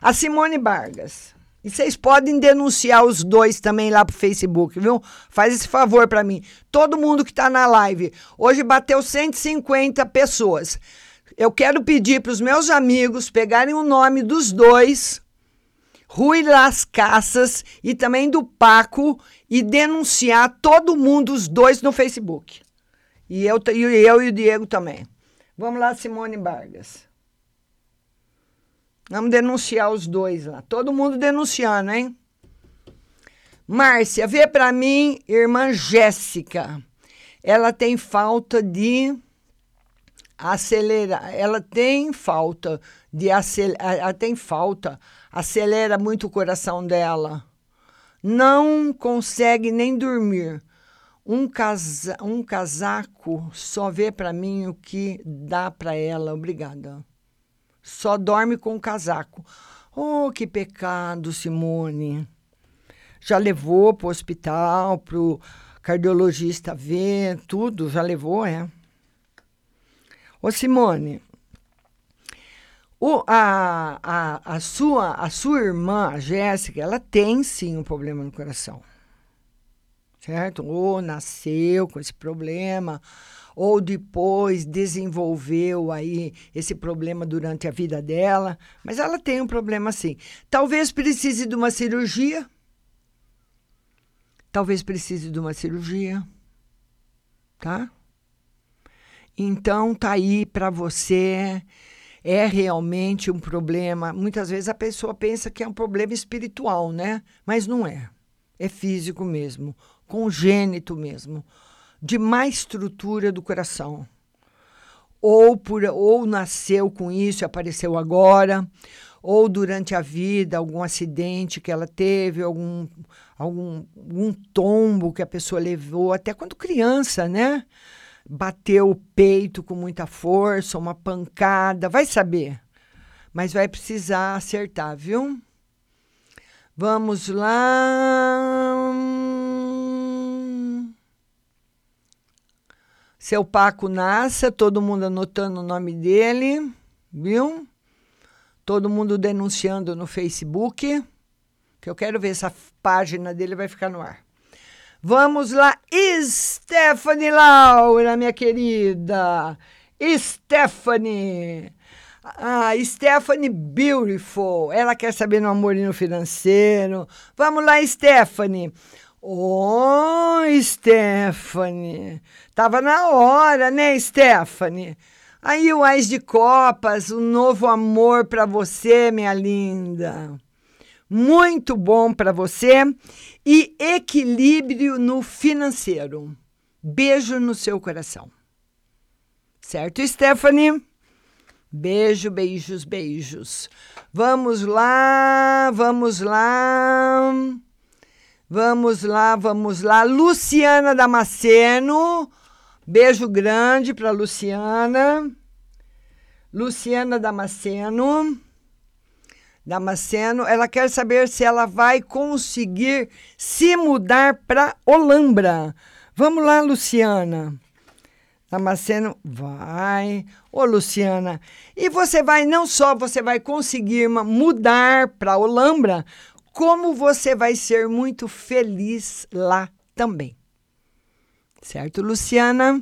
A Simone Vargas. E vocês podem denunciar os dois também lá pro Facebook, viu? Faz esse favor para mim. Todo mundo que está na live. Hoje bateu 150 pessoas. Eu quero pedir para os meus amigos pegarem o nome dos dois, Rui Las Caças e também do Paco, e denunciar todo mundo, os dois, no Facebook. E eu, e eu e o Diego também. Vamos lá, Simone Vargas. Vamos denunciar os dois lá. Todo mundo denunciando, hein? Márcia, vê para mim, irmã Jéssica. Ela tem falta de acelerar. Ela tem falta de acelerar. Ela tem falta. Acelera muito o coração dela. Não consegue nem dormir. Um, casa, um casaco só vê para mim o que dá para ela. Obrigada só dorme com o casaco. Oh, que pecado, Simone. Já levou para o hospital, para o cardiologista ver, tudo, já levou, é? Ô, Simone, o, a, a, a, sua, a sua irmã, a Jéssica, ela tem sim um problema no coração. Certo? Ou nasceu com esse problema, ou depois desenvolveu aí esse problema durante a vida dela, mas ela tem um problema sim. Talvez precise de uma cirurgia. Talvez precise de uma cirurgia. Tá? Então tá aí para você é realmente um problema. Muitas vezes a pessoa pensa que é um problema espiritual, né? Mas não é. É físico mesmo, congênito mesmo de má estrutura do coração. Ou, por, ou nasceu com isso e apareceu agora, ou durante a vida, algum acidente que ela teve, algum, algum, algum tombo que a pessoa levou, até quando criança, né? Bateu o peito com muita força, uma pancada, vai saber. Mas vai precisar acertar, viu? Vamos lá. Seu Paco Nassa, todo mundo anotando o nome dele, viu? Todo mundo denunciando no Facebook, que eu quero ver essa página dele vai ficar no ar. Vamos lá, Stephanie Laura, minha querida. Stephanie. Ah, Stephanie Beautiful. Ela quer saber no amor e no financeiro. Vamos lá, Stephanie. Oh, Stephanie, tava na hora, né, Stephanie? Aí o Ais de Copas, um novo amor para você, minha linda. Muito bom para você e equilíbrio no financeiro. Beijo no seu coração. Certo, Stephanie? Beijo, beijos, beijos. Vamos lá, vamos lá. Vamos lá, vamos lá. Luciana Damasceno. Beijo grande para Luciana. Luciana Damasceno. Damasceno, ela quer saber se ela vai conseguir se mudar para Olambra. Vamos lá, Luciana. Damasceno, vai. Ô, Luciana, e você vai, não só você vai conseguir mudar para Olambra, como você vai ser muito feliz lá também. Certo, Luciana?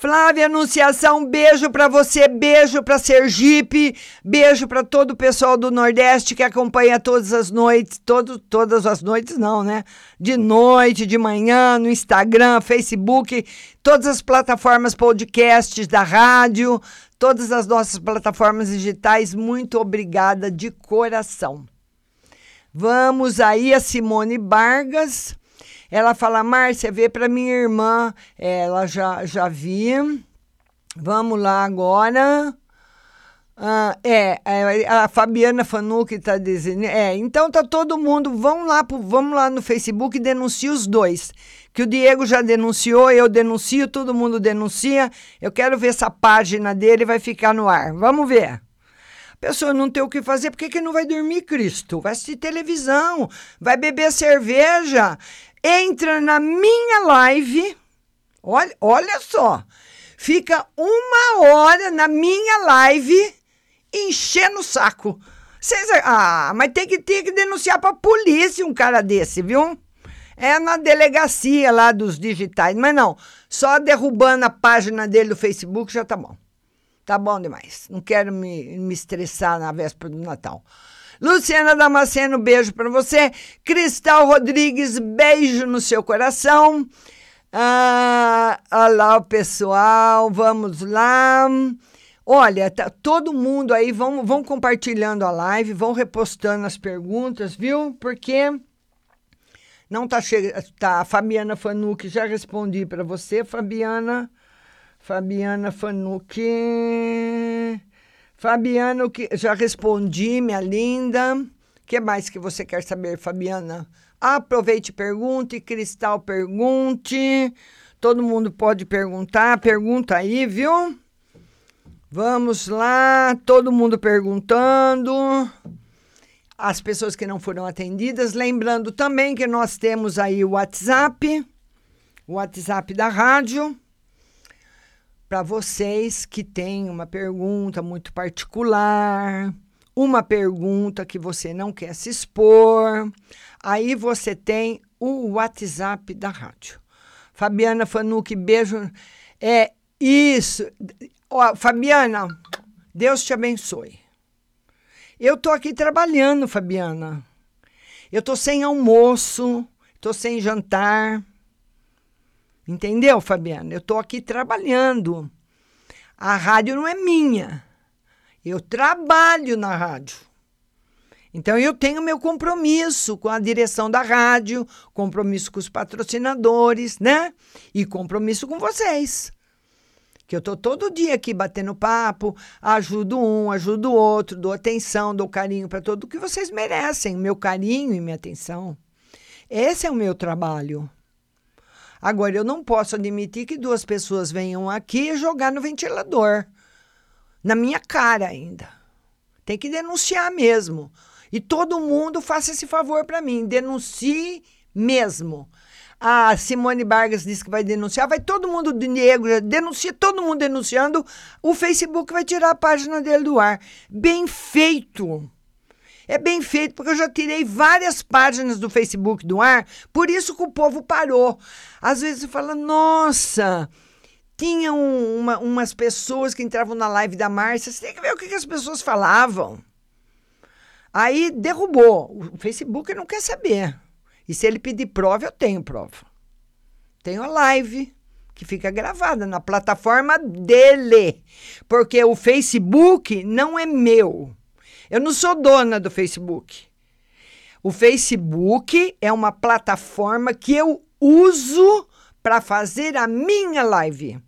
Flávia Anunciação, beijo para você, beijo para Sergipe, beijo para todo o pessoal do Nordeste que acompanha todas as noites, todo, todas as noites não, né? De noite, de manhã, no Instagram, Facebook, todas as plataformas podcasts da rádio, todas as nossas plataformas digitais. Muito obrigada de coração. Vamos aí a Simone Vargas. Ela fala, Márcia, vê para minha irmã. Ela já, já vi. Vamos lá agora. Ah, é, é, a Fabiana Fanucci está dizendo. É, então tá todo mundo. Vamos lá, pro, vamos lá no Facebook e denuncie os dois. Que o Diego já denunciou, eu denuncio, todo mundo denuncia. Eu quero ver essa página dele, vai ficar no ar. Vamos ver. Pessoa não tem o que fazer, por que, que não vai dormir, Cristo? Vai assistir televisão, vai beber cerveja. Entra na minha live. Olha, olha só. Fica uma hora na minha live enchendo o saco. Cês, ah, mas tem que, tem que denunciar pra polícia um cara desse, viu? É na delegacia lá dos digitais. Mas não, só derrubando a página dele do Facebook já tá bom. Tá bom demais. Não quero me, me estressar na véspera do Natal. Luciana Damasceno, beijo para você. Cristal Rodrigues, beijo no seu coração. Ah, olha lá o pessoal, vamos lá. Olha, tá, todo mundo aí vão, vão compartilhando a live, vão repostando as perguntas, viu? Porque não tá chegando. Tá, Fabiana Fanucci, já respondi para você, Fabiana. Fabiana Fanucci. Fabiana, que já respondi, minha linda. O que mais que você quer saber, Fabiana? Aproveite, pergunte, Cristal, pergunte. Todo mundo pode perguntar, pergunta aí, viu? Vamos lá, todo mundo perguntando. As pessoas que não foram atendidas, lembrando também que nós temos aí o WhatsApp, o WhatsApp da rádio, para vocês que têm uma pergunta muito particular, uma pergunta que você não quer se expor, aí você tem o WhatsApp da rádio. Fabiana Fanucci, beijo. É isso. Fabiana, Deus te abençoe. Eu tô aqui trabalhando, Fabiana. Eu tô sem almoço, tô sem jantar. Entendeu, Fabiana? Eu tô aqui trabalhando. A rádio não é minha. Eu trabalho na rádio. Então eu tenho meu compromisso com a direção da rádio, compromisso com os patrocinadores, né? E compromisso com vocês que eu tô todo dia aqui batendo papo, ajudo um, ajudo o outro, dou atenção, dou carinho para todo o que vocês merecem, meu carinho e minha atenção. Esse é o meu trabalho. Agora, eu não posso admitir que duas pessoas venham aqui jogar no ventilador, na minha cara ainda. Tem que denunciar mesmo. E todo mundo faça esse favor para mim, denuncie mesmo. A Simone Vargas disse que vai denunciar, vai todo mundo de negro, denuncia, todo mundo denunciando. O Facebook vai tirar a página dele do ar. Bem feito. É bem feito, porque eu já tirei várias páginas do Facebook do ar, por isso que o povo parou. Às vezes você fala, nossa, tinha uma, umas pessoas que entravam na live da Márcia, você tem que ver o que, que as pessoas falavam. Aí derrubou. O Facebook não quer saber. E se ele pedir prova, eu tenho prova. Tenho a live que fica gravada na plataforma dele, porque o Facebook não é meu. Eu não sou dona do Facebook. O Facebook é uma plataforma que eu uso para fazer a minha live.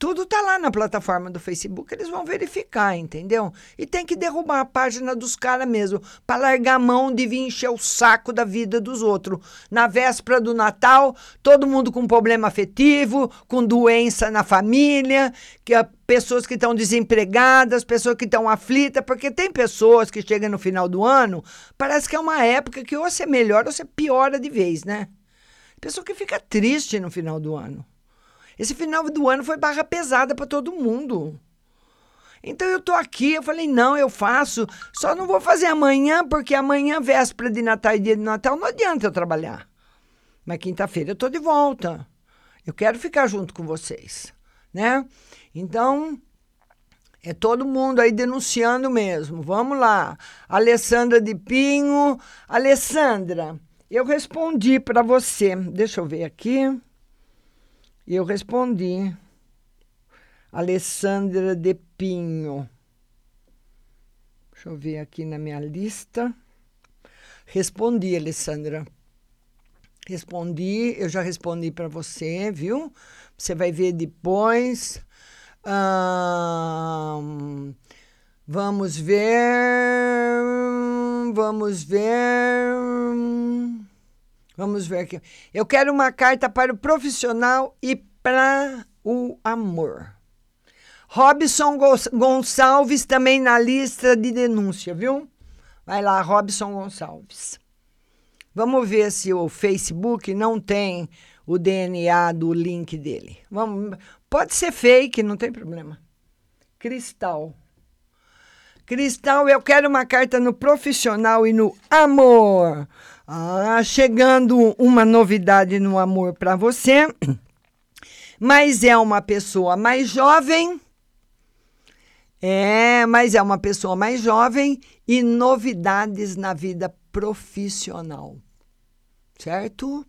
Tudo tá lá na plataforma do Facebook, eles vão verificar, entendeu? E tem que derrubar a página dos caras mesmo, para largar a mão de vir encher o saco da vida dos outros. Na véspera do Natal, todo mundo com problema afetivo, com doença na família, que pessoas que estão desempregadas, pessoas que estão aflitas, porque tem pessoas que chegam no final do ano, parece que é uma época que ou você melhora ou você piora de vez, né? Pessoa que fica triste no final do ano. Esse final do ano foi barra pesada para todo mundo. Então eu tô aqui, eu falei, não, eu faço, só não vou fazer amanhã, porque amanhã, véspera de Natal e dia de Natal, não adianta eu trabalhar. Mas quinta-feira eu tô de volta. Eu quero ficar junto com vocês, né? Então, é todo mundo aí denunciando mesmo. Vamos lá. Alessandra de Pinho. Alessandra, eu respondi para você. Deixa eu ver aqui. E eu respondi. Alessandra de Pinho. Deixa eu ver aqui na minha lista. Respondi, Alessandra. Respondi, eu já respondi para você, viu? Você vai ver depois. Vamos ver. Vamos ver. Vamos ver aqui. Eu quero uma carta para o profissional e para o amor. Robson Gonçalves também na lista de denúncia, viu? Vai lá, Robson Gonçalves. Vamos ver se o Facebook não tem o DNA do link dele. Vamos, pode ser fake, não tem problema. Cristal. Cristal, eu quero uma carta no profissional e no amor. Ah, chegando uma novidade no amor para você. [clears throat] Mas é uma pessoa mais jovem é, mas é uma pessoa mais jovem e novidades na vida profissional. Certo?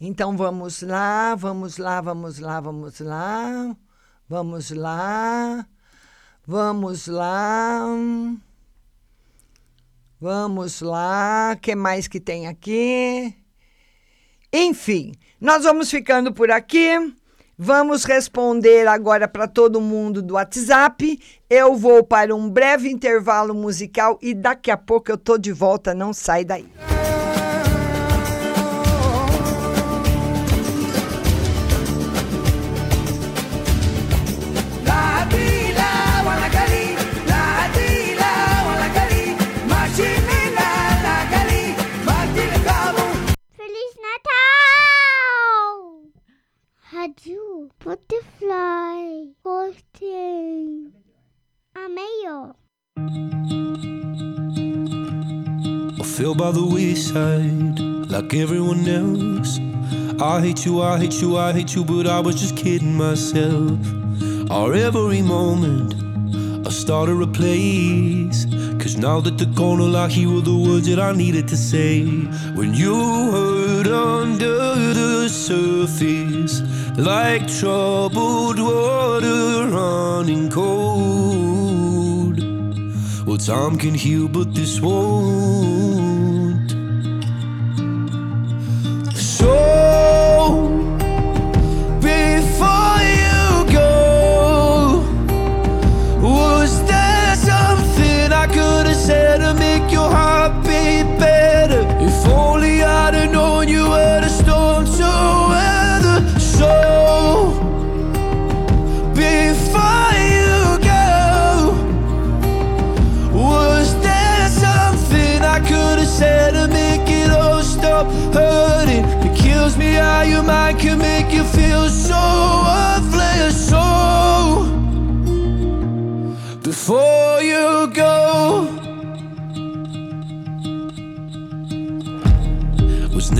Então vamos lá, vamos lá, vamos lá, vamos lá. Vamos lá. Vamos lá. Vamos lá. Que mais que tem aqui? Enfim, nós vamos ficando por aqui. Vamos responder agora para todo mundo do WhatsApp. Eu vou para um breve intervalo musical e daqui a pouco eu tô de volta, não sai daí. Butterfly Hosting a maior. I fell by the wayside like everyone else. I hate you, I hate you, I hate you, but I was just kidding myself. Our every moment, I started a place. Cause now that the corner lock, here were the words that I needed to say. When you hurt under the surface like troubled water running cold. Well, time can heal, but this won't. So, said to make your heart beat better? If only I'd have known you were the storm to weather. So, before you go, was there something I could have said to make it all stop hurting? It kills me how your mind can make you feel so worthless. So, before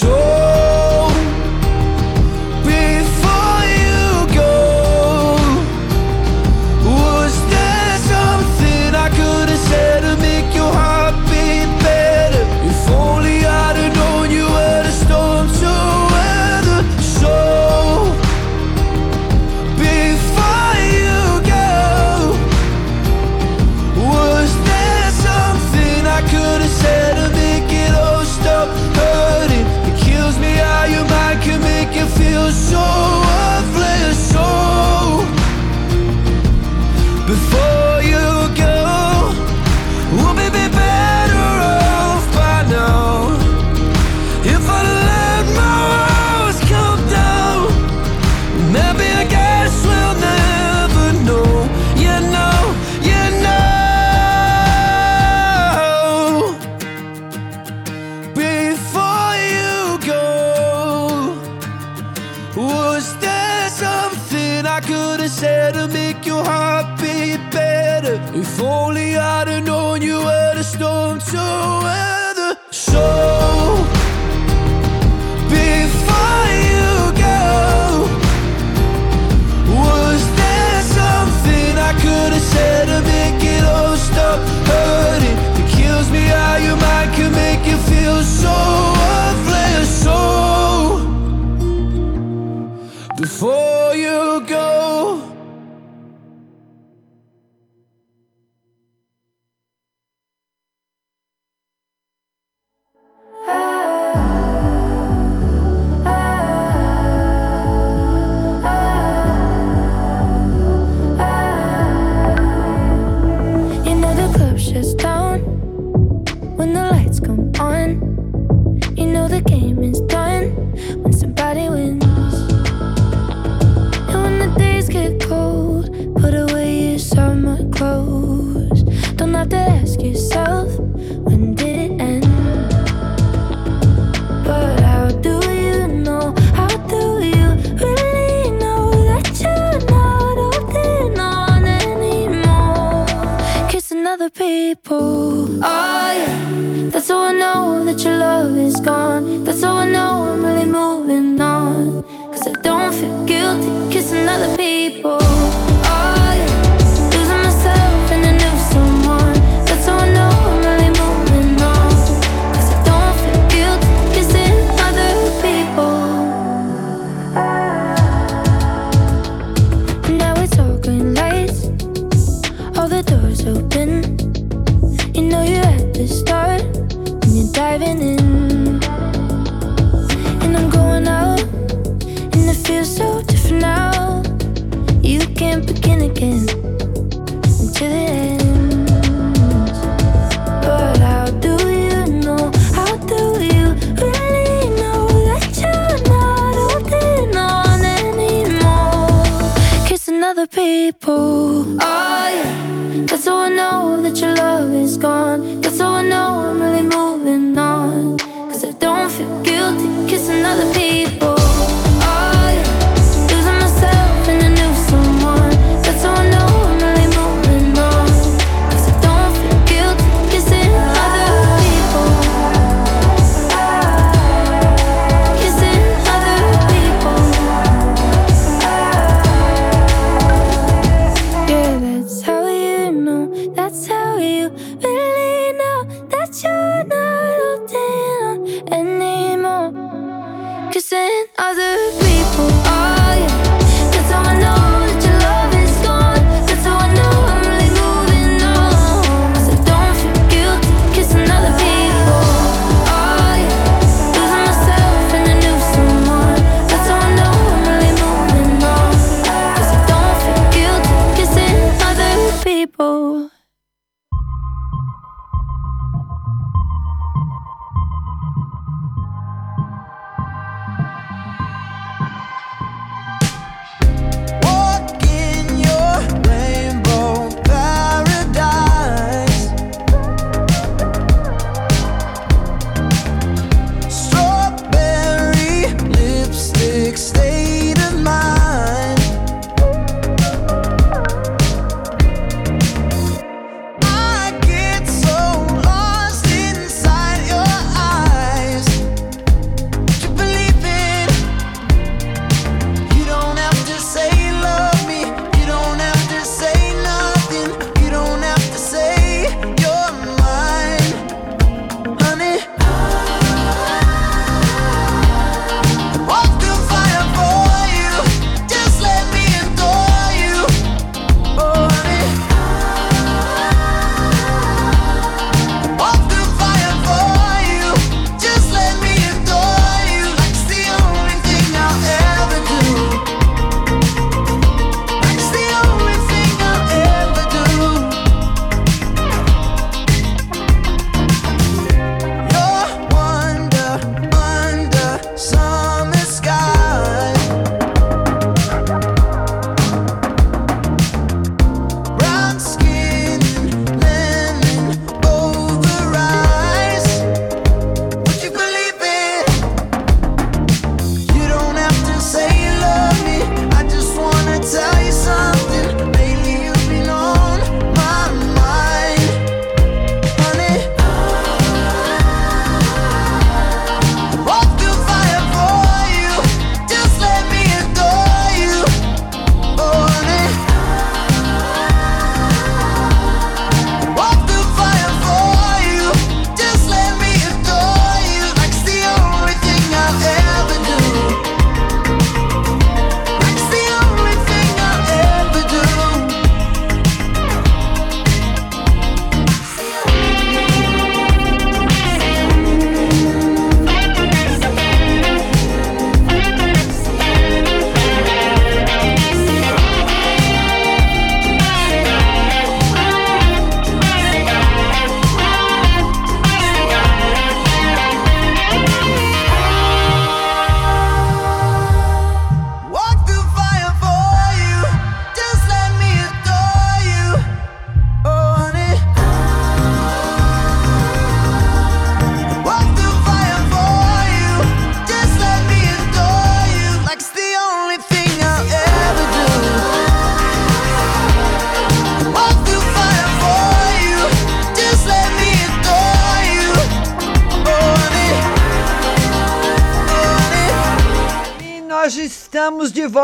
So people. Oh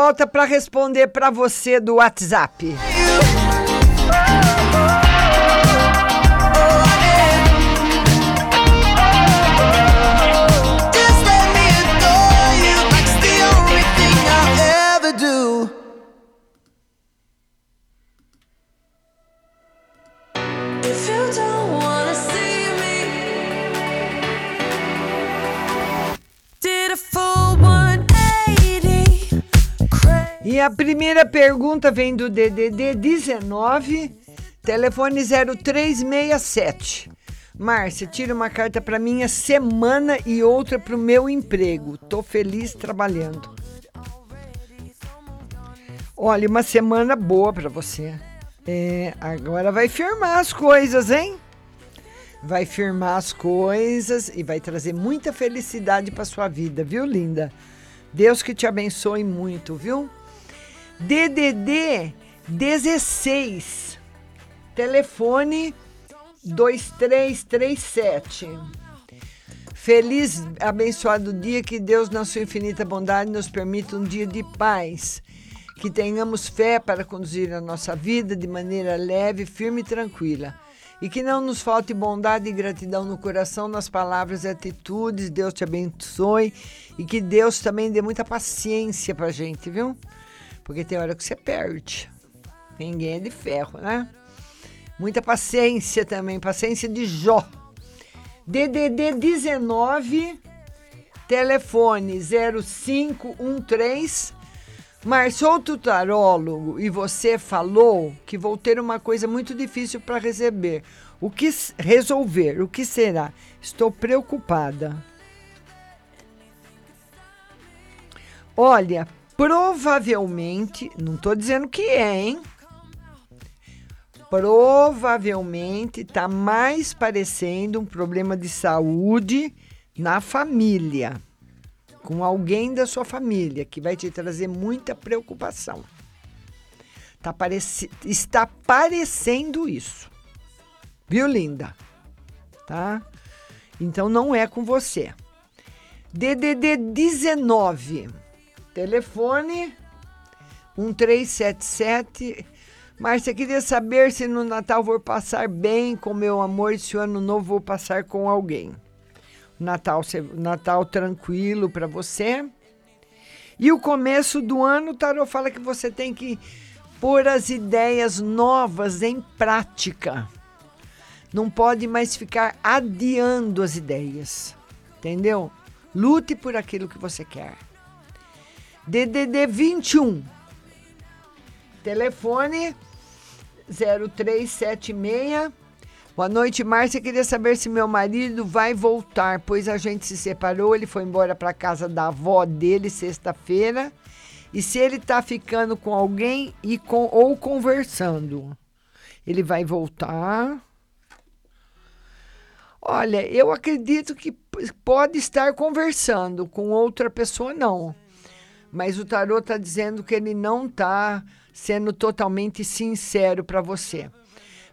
volta para responder para você do WhatsApp. A primeira pergunta vem do DDD 19, telefone 0367. Márcia, tira uma carta para minha semana e outra para o meu emprego. Tô feliz trabalhando. Olha, uma semana boa para você. É, agora vai firmar as coisas, hein? Vai firmar as coisas e vai trazer muita felicidade para sua vida, viu, linda? Deus que te abençoe muito, viu? DDD 16, telefone 2337. Feliz, abençoado dia, que Deus, na sua infinita bondade, nos permita um dia de paz. Que tenhamos fé para conduzir a nossa vida de maneira leve, firme e tranquila. E que não nos falte bondade e gratidão no coração, nas palavras e atitudes. Deus te abençoe. E que Deus também dê muita paciência pra gente, viu? Porque tem hora que você perde. Ninguém é de ferro, né? Muita paciência também, paciência de Jó. DDD 19, telefone 0513. Marçou tarólogo e você falou que vou ter uma coisa muito difícil para receber. O que resolver? O que será? Estou preocupada. Olha, provavelmente, não estou dizendo que é, hein? Provavelmente está mais parecendo um problema de saúde na família, com alguém da sua família, que vai te trazer muita preocupação. Tá pareci está parecendo isso. Viu, linda? Tá? Então não é com você. DDD 19. Telefone 1377. Márcia, queria saber se no Natal vou passar bem com meu amor e se o ano novo vou passar com alguém. Natal, Natal tranquilo para você. E o começo do ano, o Tarô fala que você tem que pôr as ideias novas em prática. Não pode mais ficar adiando as ideias. Entendeu? Lute por aquilo que você quer. DDD 21. Telefone 0376. Boa noite, Márcia. Queria saber se meu marido vai voltar, pois a gente se separou. Ele foi embora para casa da avó dele sexta-feira. E se ele tá ficando com alguém e com, ou conversando, ele vai voltar. Olha, eu acredito que pode estar conversando com outra pessoa, não. Mas o tarô está dizendo que ele não está sendo totalmente sincero para você.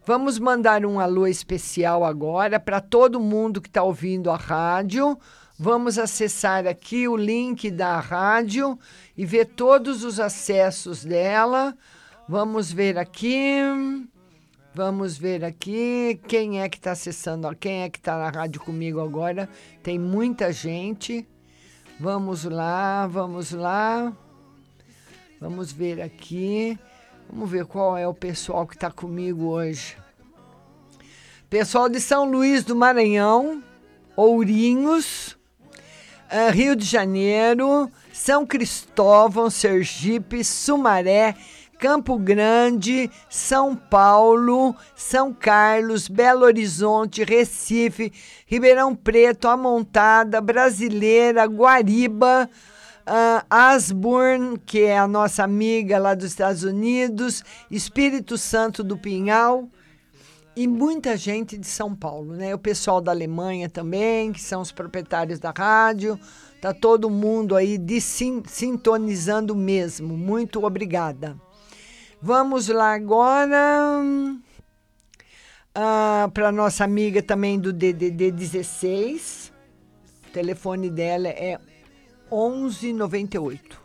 Vamos mandar um alô especial agora para todo mundo que está ouvindo a rádio. Vamos acessar aqui o link da rádio e ver todos os acessos dela. Vamos ver aqui. Vamos ver aqui quem é que está acessando, quem é que está na rádio comigo agora. Tem muita gente. Vamos lá, vamos lá. Vamos ver aqui. Vamos ver qual é o pessoal que está comigo hoje. Pessoal de São Luís do Maranhão, Ourinhos, ah, Rio de Janeiro, São Cristóvão, Sergipe, Sumaré, Campo Grande, São Paulo, São Carlos, Belo Horizonte, Recife, Ribeirão Preto, Amontada, Brasileira, Guariba, ah, Asburn, que é a nossa amiga lá dos Estados Unidos, Espírito Santo do Pinhal e muita gente de São Paulo, né? O pessoal da Alemanha também, que são os proprietários da rádio. Tá todo mundo aí de sin- sintonizando mesmo. Muito obrigada. Vamos lá agora para nossa amiga também do DDD 16. O telefone dela é 1198.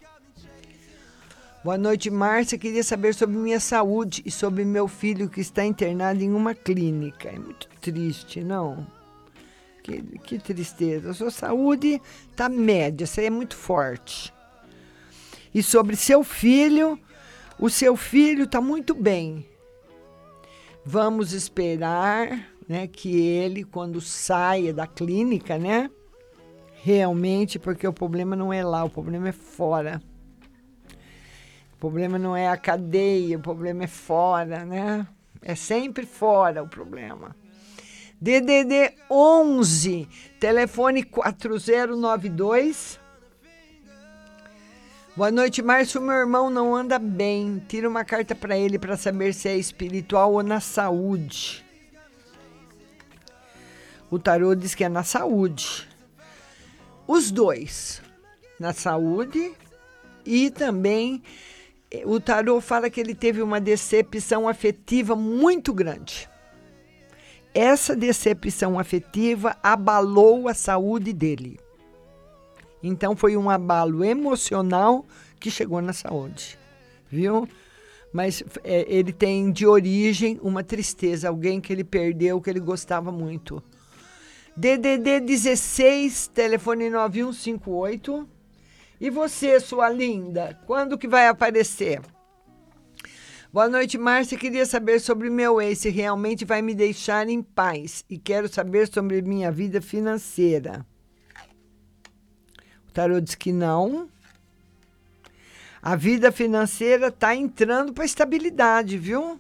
Boa noite, Márcia. Queria saber sobre minha saúde e sobre meu filho que está internado em uma clínica. É muito triste, não? Que, que tristeza. A sua saúde está média, você é muito forte. E sobre seu filho, o seu filho está muito bem. Vamos esperar né, que ele, quando saia da clínica, né? Realmente, porque o problema não é lá, o problema é fora. O problema não é a cadeia, o problema é fora, né? É sempre fora o problema. DDD 11, telefone 4092. Boa noite, Márcio. Meu irmão não anda bem. Tira uma carta para ele para saber se é espiritual ou na saúde. O tarô diz que é na saúde. Os dois, na saúde e também o tarô fala que ele teve uma decepção afetiva muito grande. Essa decepção afetiva abalou a saúde dele. Então foi um abalo emocional que chegou na saúde, viu? Mas é, ele tem de origem uma tristeza, alguém que ele perdeu, que ele gostava muito. DDD 16, telefone 9158. E você, sua linda, quando que vai aparecer? Boa noite, Márcia. Queria saber sobre meu ex, se realmente vai me deixar em paz. E quero saber sobre minha vida financeira. O tarô diz que não. A vida financeira está entrando para estabilidade, viu?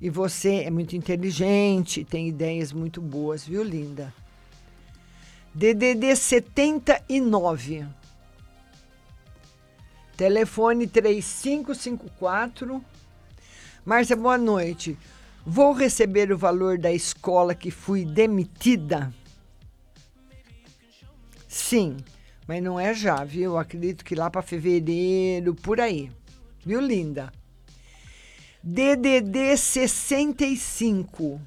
E você é muito inteligente, tem ideias muito boas, viu, linda? DDD 79. Telefone 3554. Márcia, boa noite. Vou receber o valor da escola que fui demitida? Sim, mas não é já, viu? Acredito que lá para fevereiro, por aí. Viu, linda? DDD 65.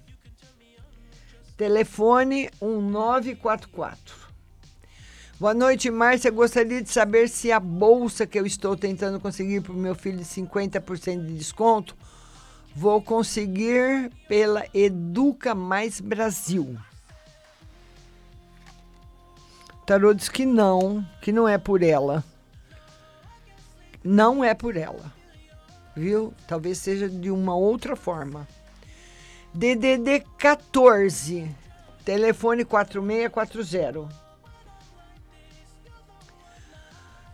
Telefone 1944. Boa noite, Márcia. Gostaria de saber se a bolsa que eu estou tentando conseguir para o meu filho de 50% de desconto vou conseguir pela Educa Mais Brasil. Tarô diz que não, que não é por ela. Não é por ela. Viu? Talvez seja de uma outra forma. DDD 14, telefone 4640.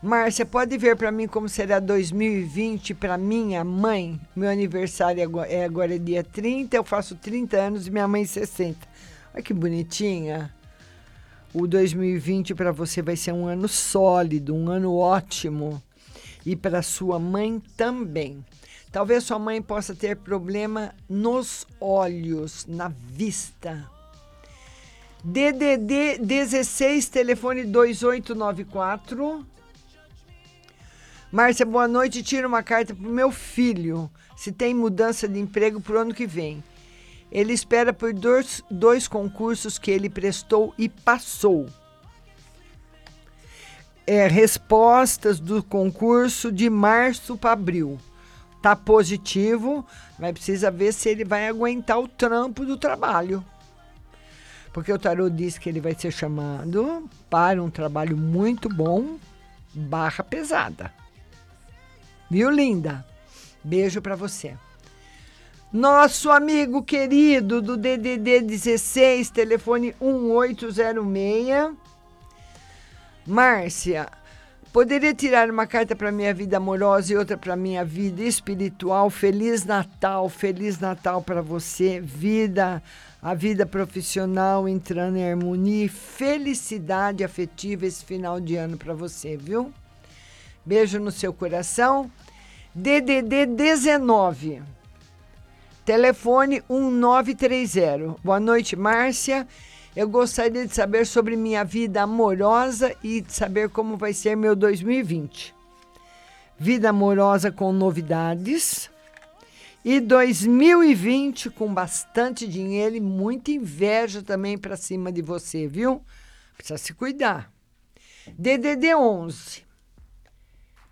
Márcia, pode ver para mim como será 2020 para minha mãe? Meu aniversário é agora é dia 30, eu faço 30 anos e minha mãe 60. Olha que bonitinha. O 2020 para você vai ser um ano sólido, um ano ótimo. E para sua mãe também. Talvez sua mãe possa ter problema nos olhos, na vista. DDD 16, telefone 2894. Márcia, boa noite. Tira uma carta para o meu filho, se tem mudança de emprego para o ano que vem. Ele espera por dois, dois concursos que ele prestou e passou. É, respostas do concurso de março para abril. Tá positivo, mas precisa ver se ele vai aguentar o trampo do trabalho. Porque o tarô diz que ele vai ser chamado para um trabalho muito bom, barra pesada. Viu, linda? Beijo para você. Nosso amigo querido do DDD 16, telefone 1806. Márcia, poderia tirar uma carta para minha vida amorosa e outra para minha vida espiritual? Feliz Natal, feliz Natal para você. Vida, a vida profissional entrando em harmonia felicidade afetiva esse final de ano para você, viu? Beijo no seu coração. DDD 19. Telefone 1930. Boa noite, Márcia. Eu gostaria de saber sobre minha vida amorosa e de saber como vai ser meu 2020. Vida amorosa com novidades. E 2020 com bastante dinheiro e muita inveja também para cima de você, viu? Precisa se cuidar. DDD 11.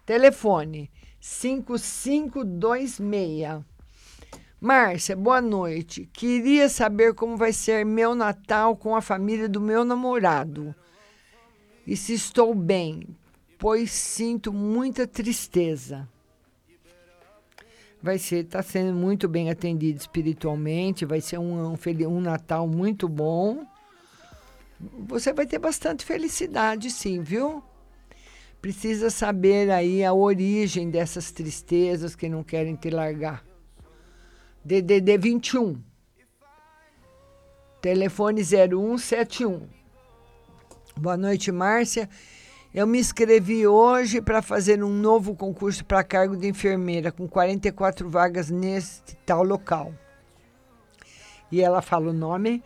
Telefone 5526. Márcia, boa noite. Queria saber como vai ser meu Natal com a família do meu namorado. E se estou bem, pois sinto muita tristeza. Vai ser, está sendo muito bem atendido espiritualmente, vai ser um, um, um Natal muito bom. Você vai ter bastante felicidade, sim, viu? Precisa saber aí a origem dessas tristezas que não querem te largar. DDD 21. Telefone 0171. Boa noite, Márcia. Eu me inscrevi hoje para fazer um novo concurso para cargo de enfermeira, com 44 vagas neste tal local. E ela fala o nome.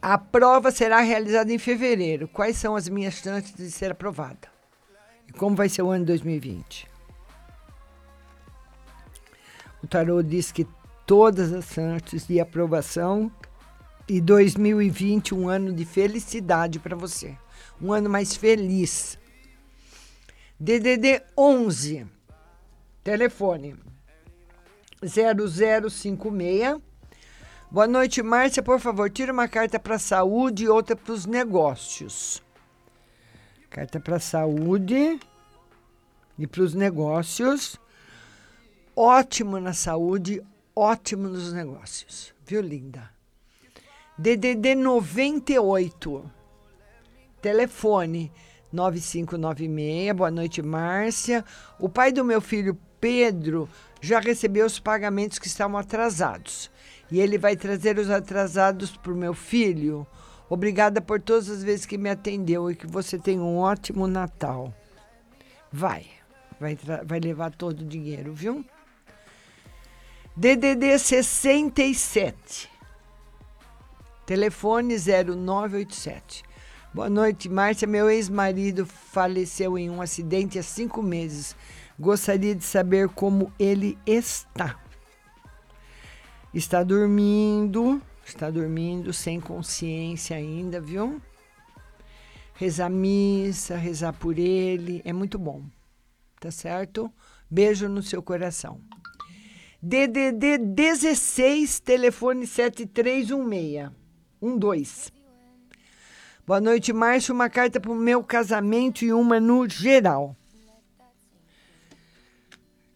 A prova será realizada em fevereiro. Quais são as minhas chances de ser aprovada? E como vai ser o ano 2020? O tarô diz que todas as chances de aprovação e 2020 um ano de felicidade para você. Um ano mais feliz. DDD 11. Telefone 0056. Boa noite, Márcia. Por favor, tira uma carta para saúde e outra para os negócios. Carta para saúde e para os negócios. Ótimo na saúde, ótimo nos negócios. Viu, linda? DDD 98. Telefone 9596. Boa noite, Márcia. O pai do meu filho Pedro já recebeu os pagamentos que estavam atrasados. E ele vai trazer os atrasados para o meu filho. Obrigada por todas as vezes que me atendeu e que você tenha um ótimo Natal. Vai, vai, vai levar todo o dinheiro, viu? DDD 67. Telefone 0987. Boa noite, Márcia. Meu ex-marido faleceu em um acidente há cinco meses. Gostaria de saber como ele está. Está dormindo, está dormindo sem consciência ainda, viu? Rezar missa, rezar por ele, é muito bom. Tá certo? Beijo no seu coração. DDD 16, telefone 7316. 12. Boa noite, Márcio. Uma carta para o meu casamento e uma no geral.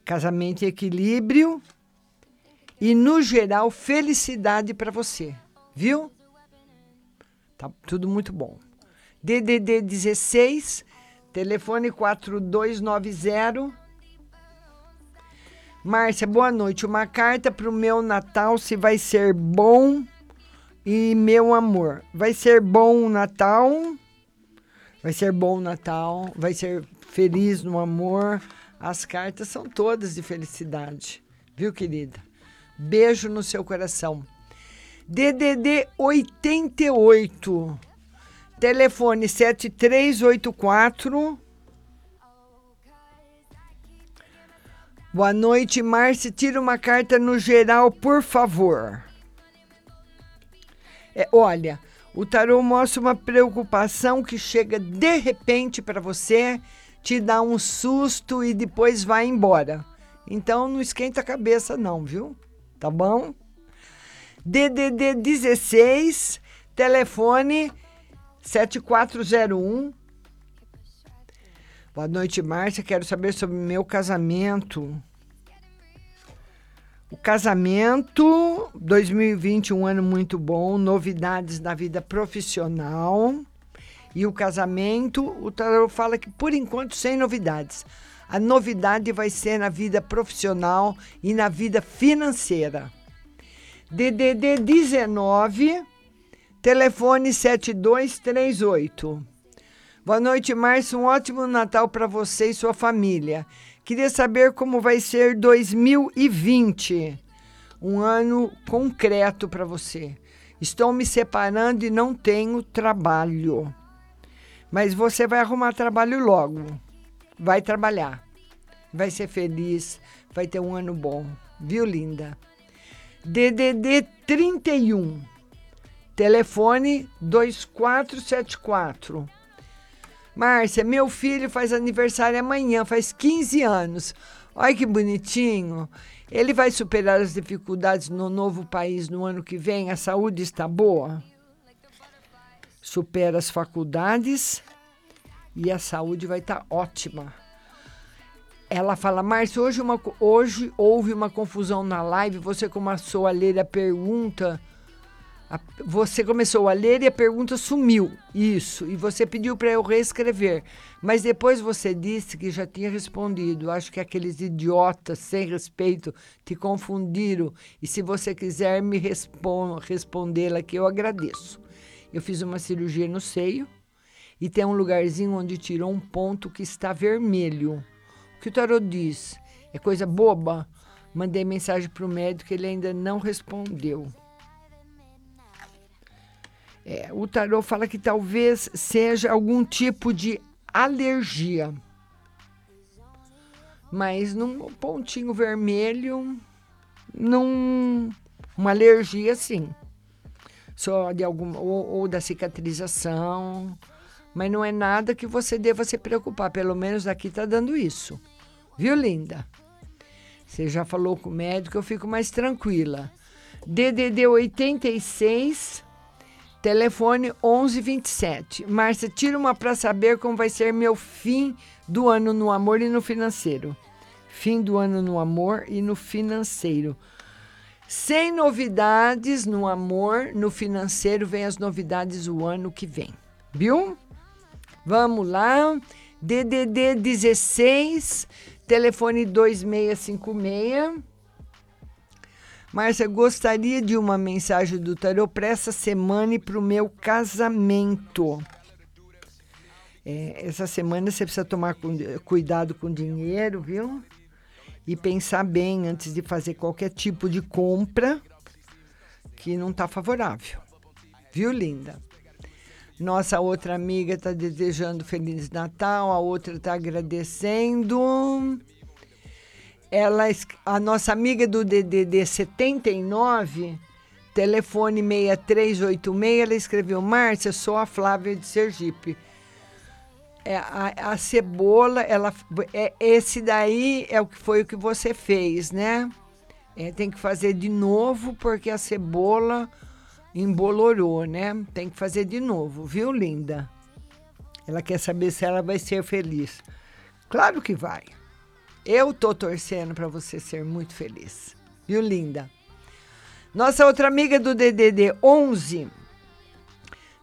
Casamento e equilíbrio. E no geral, felicidade para você. Viu? Tá tudo muito bom. DDD 16, telefone 4290. Márcia, boa noite. Uma carta para o meu Natal, se vai ser bom e meu amor. Vai ser bom o Natal. Vai ser bom o Natal. Vai ser feliz no amor. As cartas são todas de felicidade. Viu, querida? Beijo no seu coração. DDD 88. Telefone 7384. Boa noite, Márcia. Tira uma carta no geral, por favor. É, olha, o tarô mostra uma preocupação que chega de repente para você, te dá um susto e depois vai embora. Então não esquenta a cabeça não, viu? Tá bom? DDD 16, telefone 7401. Boa noite, Márcia. Quero saber sobre meu casamento. O casamento 2020, um ano muito bom, novidades na vida profissional. E o casamento, o tarot fala que por enquanto sem novidades. A novidade vai ser na vida profissional e na vida financeira. DDD 19, telefone 7238. Boa noite, Márcio. Um ótimo Natal para você e sua família. Queria saber como vai ser 2020. Um ano concreto para você. Estou me separando e não tenho trabalho. Mas você vai arrumar trabalho logo. Vai trabalhar. Vai ser feliz. Vai ter um ano bom. Viu, linda? DDD 31. Telefone 2474. Márcia, meu filho faz aniversário amanhã, faz 15 anos. Olha que bonitinho. Ele vai superar as dificuldades no novo país no ano que vem? A saúde está boa? Supera as faculdades e a saúde vai estar ótima. Ela fala, Márcia, hoje, uma, hoje houve uma confusão na live. Você começou a ler a pergunta. A, você começou a ler e a pergunta sumiu. Isso. E você pediu para eu reescrever. Mas depois você disse que já tinha respondido. Acho que aqueles idiotas sem respeito te confundiram. E se você quiser me respondê-la aqui, eu agradeço. Eu fiz uma cirurgia no seio e tem um lugarzinho onde tirou um ponto que está vermelho que o tarot diz? É coisa boba? Mandei mensagem para o médico, ele ainda não respondeu. É, o tarot fala que talvez seja algum tipo de alergia. Mas num pontinho vermelho, num, uma alergia sim. Só de alguma ou, ou da cicatrização, mas não é nada que você deva se preocupar. Pelo menos aqui está dando isso. Viu, linda? Você já falou com o médico, eu fico mais tranquila. DDD 86, telefone 1127. Márcia, tira uma para saber como vai ser meu fim do ano no amor e no financeiro. Fim do ano no amor e no financeiro. Sem novidades no amor, no financeiro vem as novidades o ano que vem. Viu? Vamos lá. DDD 16, telefone 2656. Márcia, gostaria de uma mensagem do tarô para essa semana e para o meu casamento. É, essa semana você precisa tomar cuidado com dinheiro, viu? E pensar bem antes de fazer qualquer tipo de compra que não está favorável. Viu, linda? Nossa outra amiga está desejando Feliz Natal, a outra está agradecendo. Ela, a nossa amiga do DDD 79, telefone 6386, ela escreveu: Márcia, sou a Flávia de Sergipe. É, a, a, cebola, ela, é, esse daí é o que foi o que você fez, né? É, tem que fazer de novo, porque a cebola embolorou, né? Tem que fazer de novo, viu, linda? Ela quer saber se ela vai ser feliz. Claro que vai. Eu tô torcendo para você ser muito feliz. Viu, linda? Nossa outra amiga do DDD 11,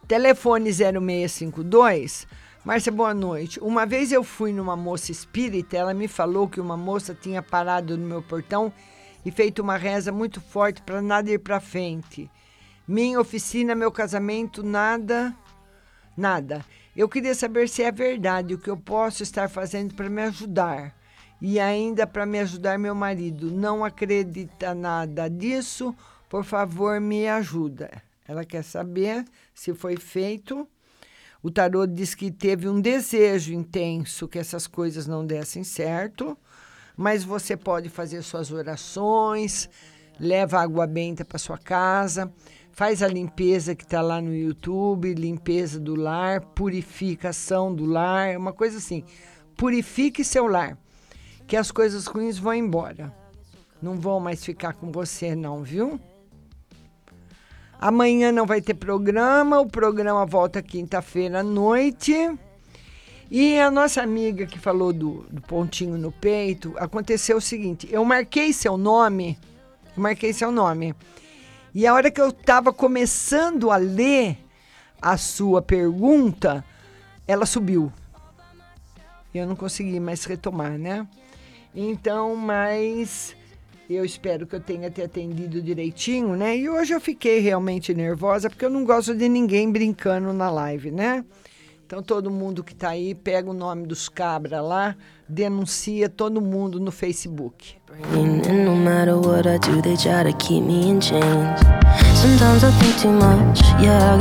telefone 0652. Márcia, boa noite. Uma vez eu fui numa moça espírita, ela me falou que uma moça tinha parado no meu portão e feito uma reza muito forte para nada ir para frente. Minha oficina, meu casamento, nada, nada. Eu queria saber se é verdade o que eu posso estar fazendo para me ajudar. E ainda para me ajudar meu marido. Não acredita nada disso? Por favor, me ajuda. Ela quer saber se foi feito. O tarô diz que teve um desejo intenso que essas coisas não dessem certo, mas você pode fazer suas orações, leva água benta para sua casa faz a limpeza que está lá no YouTube, limpeza do lar, purificação do lar, uma coisa assim. Purifique seu lar, que as coisas ruins vão embora. Não vão mais ficar com você, não, viu? Amanhã não vai ter programa, o programa volta quinta-feira à noite. E a nossa amiga que falou do, do, pontinho no peito, aconteceu o seguinte: eu marquei seu nome, marquei seu nome. E a hora que eu estava começando a ler a sua pergunta, ela subiu. Eu não consegui mais retomar, né? Então, mas eu espero que eu tenha te atendido direitinho, né? E hoje eu fiquei realmente nervosa porque eu não gosto de ninguém brincando na live, né? Então todo mundo que está aí pega o nome dos cabras lá, denuncia todo mundo no Facebook. No matter what I do, they try to keep me in. Sometimes I think too much, yeah.